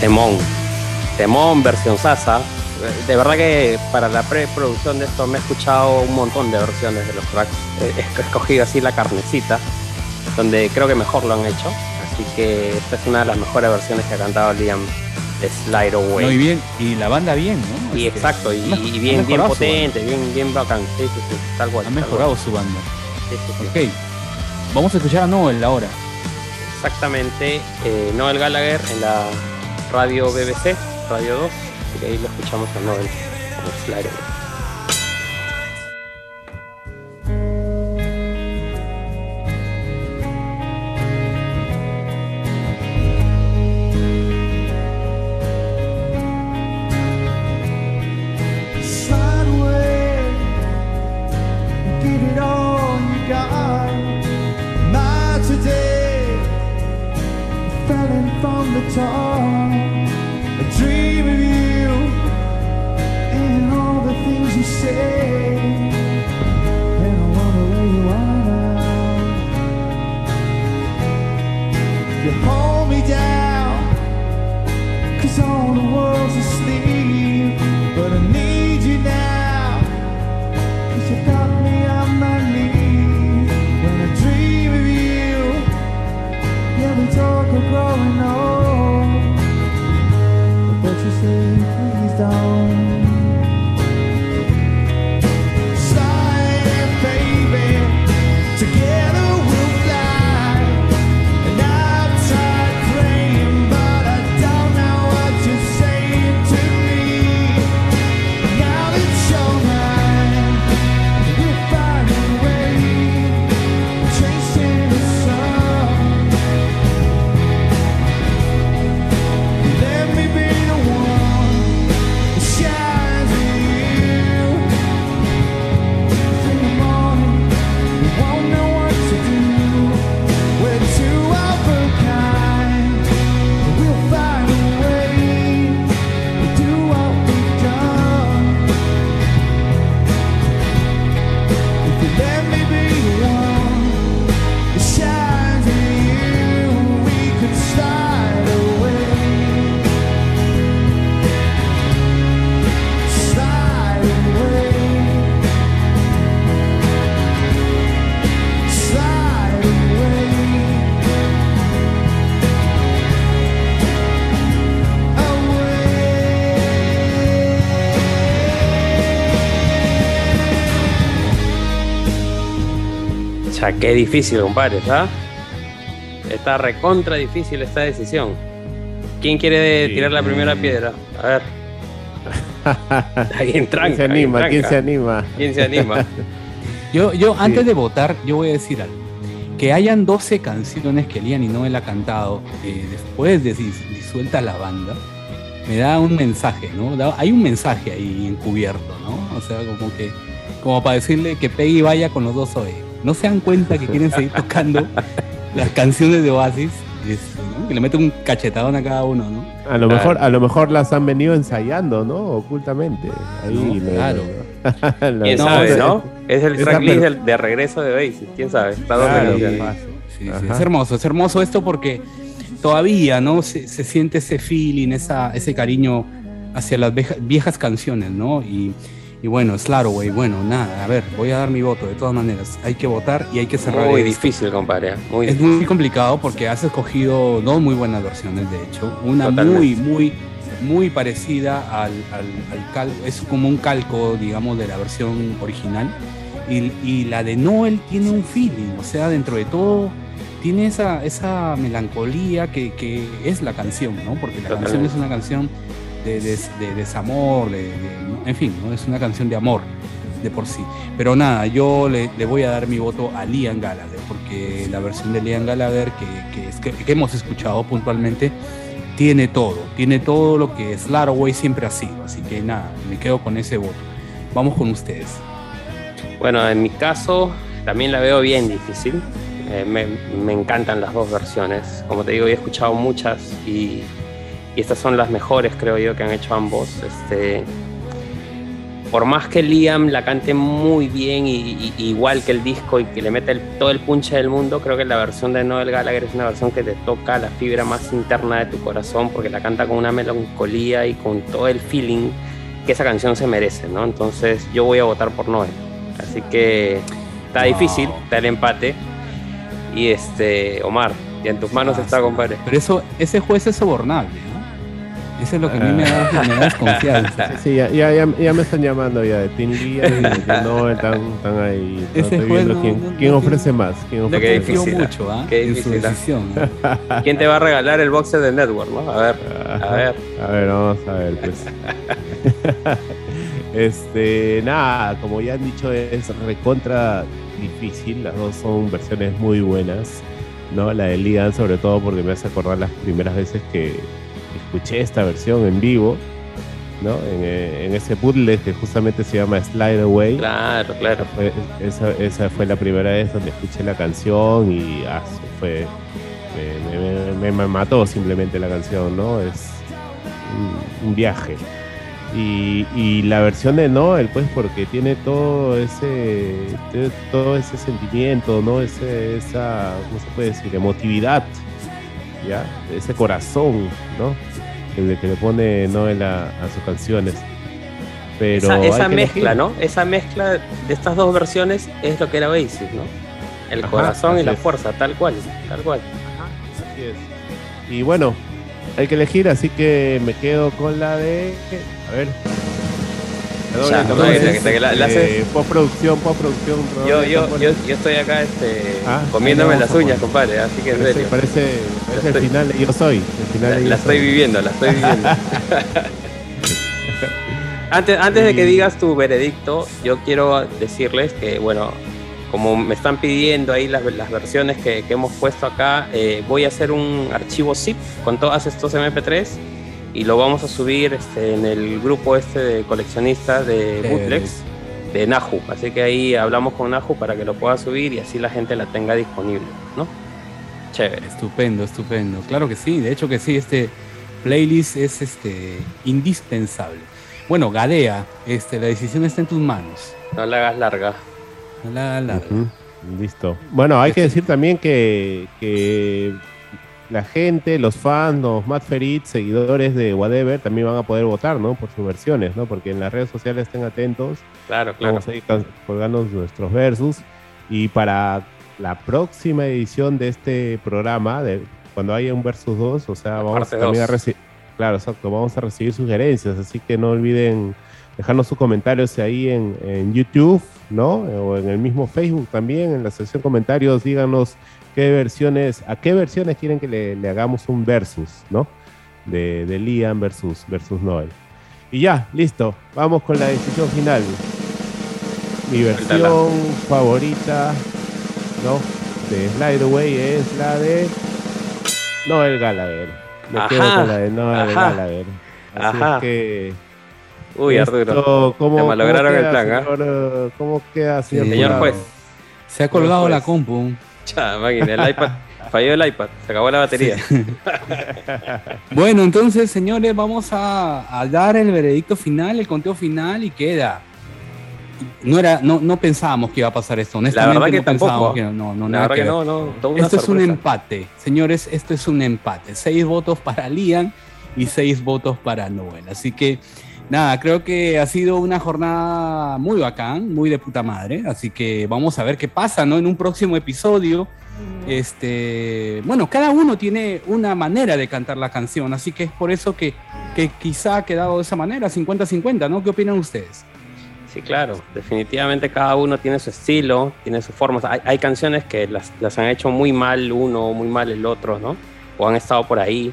Temón. Temón, versión Sasa. De verdad que para la preproducción de esto me he escuchado un montón de versiones de los tracks. He escogido así la carnecita, donde creo que mejor lo han hecho. Así que esta es una de las mejores versiones que ha cantado Liam de Slide Away. Muy bien, y la banda bien, ¿no? Y Este, exacto, y, y bien, bien potente, bien, bien bacán. Sí, sí, sí, tal cual. banda. Ha mejorado su banda. Ok. Vamos a escuchar a Noel ahora. Exactamente, eh, Noel Gallagher en la radio BBC, Radio 2, así que ahí lo escuchamos a Noel como Slide qué difícil, compadre, ¿ah? Está recontra difícil esta decisión. ¿Quién quiere Sí. tirar la primera piedra? A ver. Alguien tranca. ¿Quién se anima? ¿Quién se anima? ¿Quién se anima? Yo, yo antes de votar, yo voy a decir algo. Que hayan 12 canciones que Liam y Noel ha cantado eh, después de dis- disuelta la banda, me da un mensaje, ¿no? Da- hay un mensaje ahí encubierto, ¿no? O sea, como que, como para decirle que Peggy vaya con los dos hoy. No se dan cuenta que quieren seguir tocando las canciones de Oasis, ¿no? que le meten un cachetadón a cada uno, ¿no? A lo, Claro. mejor, a lo mejor las han venido ensayando, ¿no? Ocultamente. Ahí No, lo- claro. lo- ¿Quién No, sabe, no? Es el tracklist de regreso de Oasis. ¿Quién sabe? Está Claro. Sí, sí, Ajá. es hermoso, es hermoso esto porque todavía, ¿no? Se, se siente ese feeling, esa, ese cariño hacia las vieja- viejas canciones, ¿no? Y, y bueno, Slaro, güey, bueno, nada, a ver, voy a dar mi voto de todas maneras. Hay que votar y hay que cerrar. Muy esto. difícil, compadre. Muy Es difícil. muy complicado porque has escogido dos muy buenas versiones, de hecho. Una Totalmente. muy, muy, muy parecida al, al, al calco, es como un calco, digamos, de la versión original. Y, y la de Noel tiene un feeling, o sea, dentro de todo, tiene esa, esa melancolía que, que es la canción, ¿no? Porque la Totalmente. canción es una canción de, des- de desamor, en fin, ¿no? Es una canción de amor de por sí. Pero nada, yo le, voy a dar mi voto a Liam Gallagher, porque la versión de Liam Gallagher que, que, hemos escuchado puntualmente tiene todo, tiene todo lo que Slaraway siempre ha sido. Así que nada, me quedo con ese voto. Vamos con ustedes. Bueno, en mi caso también la veo bien difícil. Eh, me encantan las dos versiones. Como te digo, he escuchado muchas y, y estas son las mejores, creo yo, que han hecho ambos. Este, por más que Liam la cante muy bien y, y- igual que el disco y que le mete el- todo el punche del mundo, creo que la versión de Noel Gallagher es una versión que te toca la fibra más interna de tu corazón porque la canta con una melancolía y con todo el feeling que esa canción se merece, ¿no? Entonces yo voy a votar por Noel. Así que está Wow. difícil, está el empate. Y este, Omar, y en tus manos Ah, está, compadre. Pero eso, ese juez es sobornable. Eso es lo que a mí me da, me da desconfianza. Sí, ya, ya, ya, ya me están llamando ya de Team Lia y de están, están ahí. No Ese estoy viendo no- quién, no- quién no ofrece más. Quién qué ofrece mucho ¿ah? Qué en su difícil, decisión. ¿Quién te va a regalar el boxer de Network, no? A ver, a ver. A ver, vamos a ver, pues. este, nada, como ya han dicho, es recontra difícil. Las dos son versiones muy buenas, ¿no? La de Liam, sobre todo porque me hace acordar las primeras veces que escuché esta versión en vivo, ¿no? En, eh, en ese bootleg que justamente se llama Slide Away. Claro, claro. Fue- esa, esa fue la primera vez donde escuché la canción y ah, fue me, me- me- me mató simplemente la canción, ¿no? Es un, un viaje. Y, y la versión de Noel, pues, porque tiene todo ese todo ese sentimiento, ¿no? Ese, esa, ¿cómo se puede decir? Emotividad, ¿ya? Ese corazón, ¿no? El que le pone Noel a, a sus canciones. Pero esa mezcla, elegir. ¿no? Esa mezcla de estas dos versiones es lo que era Oasis, ¿no? El Ajá, corazón y la es. fuerza, tal cual, tal cual. Así es. Y bueno, hay que elegir, así que me quedo con la de. A ver. Que- la la- eh, postproducción, postproducción. Yo, yo, yo, yo estoy acá este, Ah, comiéndome las uñas, compadre, así que en Parece, serio. parece, parece el estoy- final de Yo Soy. El final La, de Yo la estoy Soy. viviendo, la estoy viviendo. antes, antes de que Y- digas tu veredicto, yo quiero decirles que, bueno, como me están pidiendo ahí las, las versiones que, que hemos puesto acá, eh, voy a hacer un archivo zip con todas estos MP3 y lo vamos a subir este, en el grupo este de coleccionistas de bootlegs de Nahu. Así que ahí hablamos con Nahu para que lo pueda subir y así la gente la tenga disponible, ¿no? Chévere. Estupendo, estupendo. Claro que sí, de hecho que sí, este playlist es este indispensable. Bueno, Gadea, este, la decisión está en tus manos. No la hagas larga. No la hagas larga. Listo. Bueno, hay que decir también que, que la gente, los fans, los Mad Ferit, seguidores de Whatever, también van a poder votar, ¿no? Por sus versiones, ¿no? Porque en las redes sociales estén atentos. Claro, claro. Vamos a ir colgando nuestros versus. Y para la próxima edición de este programa, de, cuando haya un versus 2, o sea, vamos también a recibir. Claro, exacto. Vamos a recibir sugerencias. Así que no olviden dejarnos sus comentarios ahí en, en YouTube, ¿no? O en el mismo Facebook también, en la sección comentarios, díganos qué versiones, a qué versiones quieren que le, le hagamos un versus, ¿no? De, de Liam versus, versus Noel. Y ya, listo. Vamos con la decisión final. Mi versión Suéltala. favorita, ¿no? De Slide Away es la de Noel Gallagher. Me Ajá, quedo con la de Noel ajá, Gallagher. Así ajá. es que Uy, esto, Arturo. ¿cómo, te malograron cómo el queda, plan, ¿ah? señor, eh, ¿Cómo queda, señor? Sí. Señor jurado? juez. Se ha colgado la compu. Máquina, el iPad. Falló el iPad. Se acabó la batería. Bueno, entonces, señores, vamos a, a dar el veredicto final, el conteo final y queda. No era, no, no pensábamos que iba a pasar esto, honestamente. verdad no pensábamos que no, La que Esto es un empate, señores, esto es un empate. Seis votos para Liam y seis votos para Noel. Así que nada, creo que ha sido una jornada muy bacán, muy de puta madre. Así que vamos a ver qué pasa, ¿no? En un próximo episodio. Este, bueno, cada uno tiene una manera de cantar la canción, así que es por eso que, que quizá ha quedado de esa manera, 50-50, ¿no? ¿Qué opinan ustedes? Sí, claro, definitivamente cada uno tiene su estilo, tiene sus formas. Hay, hay canciones que las, las han hecho muy mal uno, muy mal el otro, ¿no? O han estado por ahí.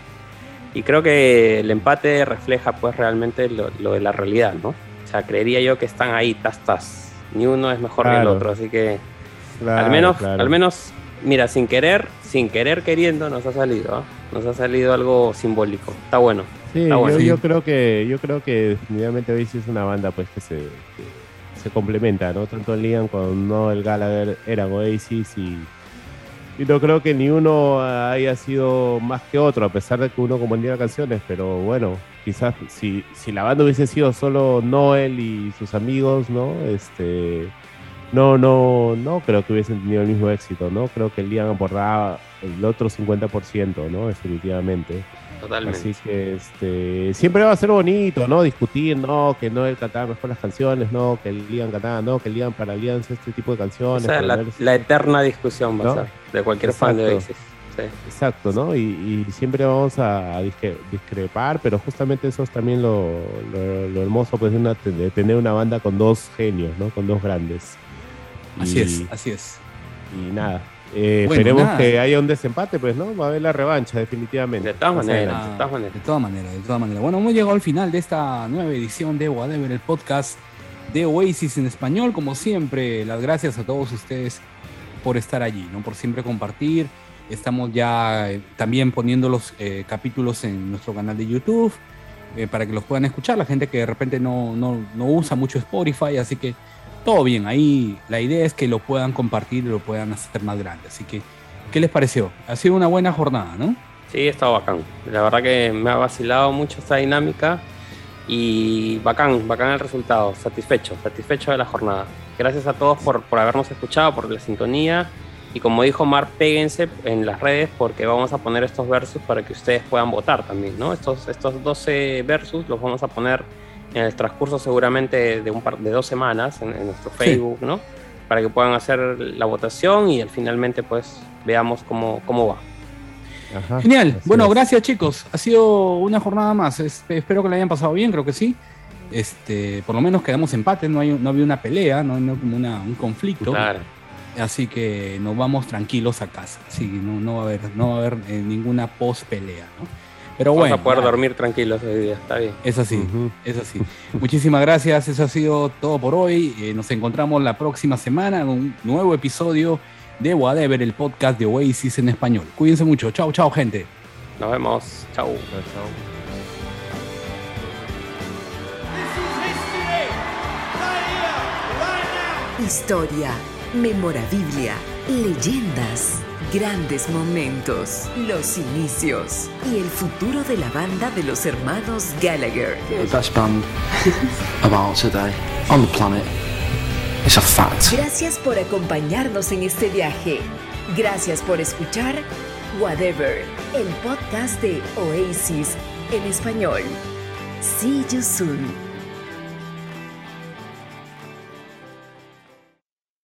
Y creo que el empate refleja pues realmente lo, lo de la realidad, ¿no? O sea, creería yo que están ahí, tas, tas. Ni uno es mejor que el otro, así que Claro, al menos, claro. al menos, mira, sin querer, sin querer queriendo, nos ha salido, ¿ah? Nos ha salido algo simbólico. Está bueno. Sí, Está bueno. yo, creo que yo creo que definitivamente Oasis es una banda pues que se, que se complementa, ¿no? Tanto Liam como Noel Gallagher eran Oasis y, y no creo que ni uno haya sido más que otro, a pesar de que uno componía canciones, pero bueno, quizás si, si la banda hubiese sido solo Noel y sus amigos, ¿no? Este no, no, no creo que hubiesen tenido el mismo éxito, ¿no? Creo que Liam aportaba el otro 50%, ¿no? Definitivamente. Totalmente. Así que este, siempre va a ser bonito, ¿no? Discutir, no, que no él cantaba mejor las canciones, no, que el Liam cantaba, no, que el Liam para hace este tipo de canciones. Es pero la, eterna discusión va ¿No? a ser de cualquier fan de. Oasis. Sí. Exacto, ¿no? Y, y siempre vamos a, a disque- discrepar, pero justamente eso es también lo, lo- lo hermoso pues, de, una- de tener una banda con dos genios, ¿no? Con dos grandes. Así Y- es, así es. Y nada. Eh, Bueno, esperemos nada. que haya un desempate, pues, ¿no? Va a haber la revancha, definitivamente. De todas maneras. de todas maneras. De todas maneras, de todas maneras. Bueno, hemos llegado al final de esta nueva edición de Whatever, el podcast de Oasis en español. Como siempre, las gracias a todos ustedes por estar allí, ¿no? Por siempre compartir. Estamos ya eh, también poniendo los eh, capítulos en nuestro canal de YouTube eh, para que los puedan escuchar. La gente que de repente no, no, no usa mucho Spotify, así que todo bien. Ahí la idea es que lo puedan compartir y lo puedan hacer más grande. Así que, ¿qué les pareció? Ha sido una buena jornada, ¿no? Sí, ha estado bacán. La verdad que me ha vacilado mucho esta dinámica y bacán, bacán el resultado. Satisfecho, satisfecho de la jornada. Gracias a todos por, por habernos escuchado, por la sintonía. Y como dijo Mar, péguense en las redes porque vamos a poner estos versos para que ustedes puedan votar también, ¿no? Estos, estos 12 versos los vamos a poner en el transcurso seguramente de un par de dos semanas en, en nuestro Facebook, ¿no? Para que puedan hacer la votación y al finalmente pues veamos cómo, cómo va. Ajá, Genial. así Bueno, es. gracias chicos. Ha sido una jornada más. Este, espero que la hayan pasado bien, creo que sí. Este, por lo menos quedamos empate, no, hay, no había una pelea, no, no como una- un conflicto. Claro. Así que nos vamos tranquilos a casa. Sí, no, no va a haber, no va a haber eh, ninguna post pelea, ¿no? Pero Vamos bueno, a poder nada, dormir tranquilos hoy día, está bien. Es así, es así. Muchísimas gracias. Eso ha sido todo por hoy. Eh, nos encontramos la próxima semana en un nuevo episodio de Whatever, el podcast de Oasis en español. Cuídense mucho. Chao, chao, gente. Nos vemos. Chau. Chao, chao. Historia, memorabilia, leyendas, grandes momentos, los inicios y el futuro de la banda de los hermanos Gallagher. the best band about today on the planet. It's a fact. Gracias por acompañarnos en este viaje. Gracias por escuchar Whatever, el podcast de Oasis en español. See you soon.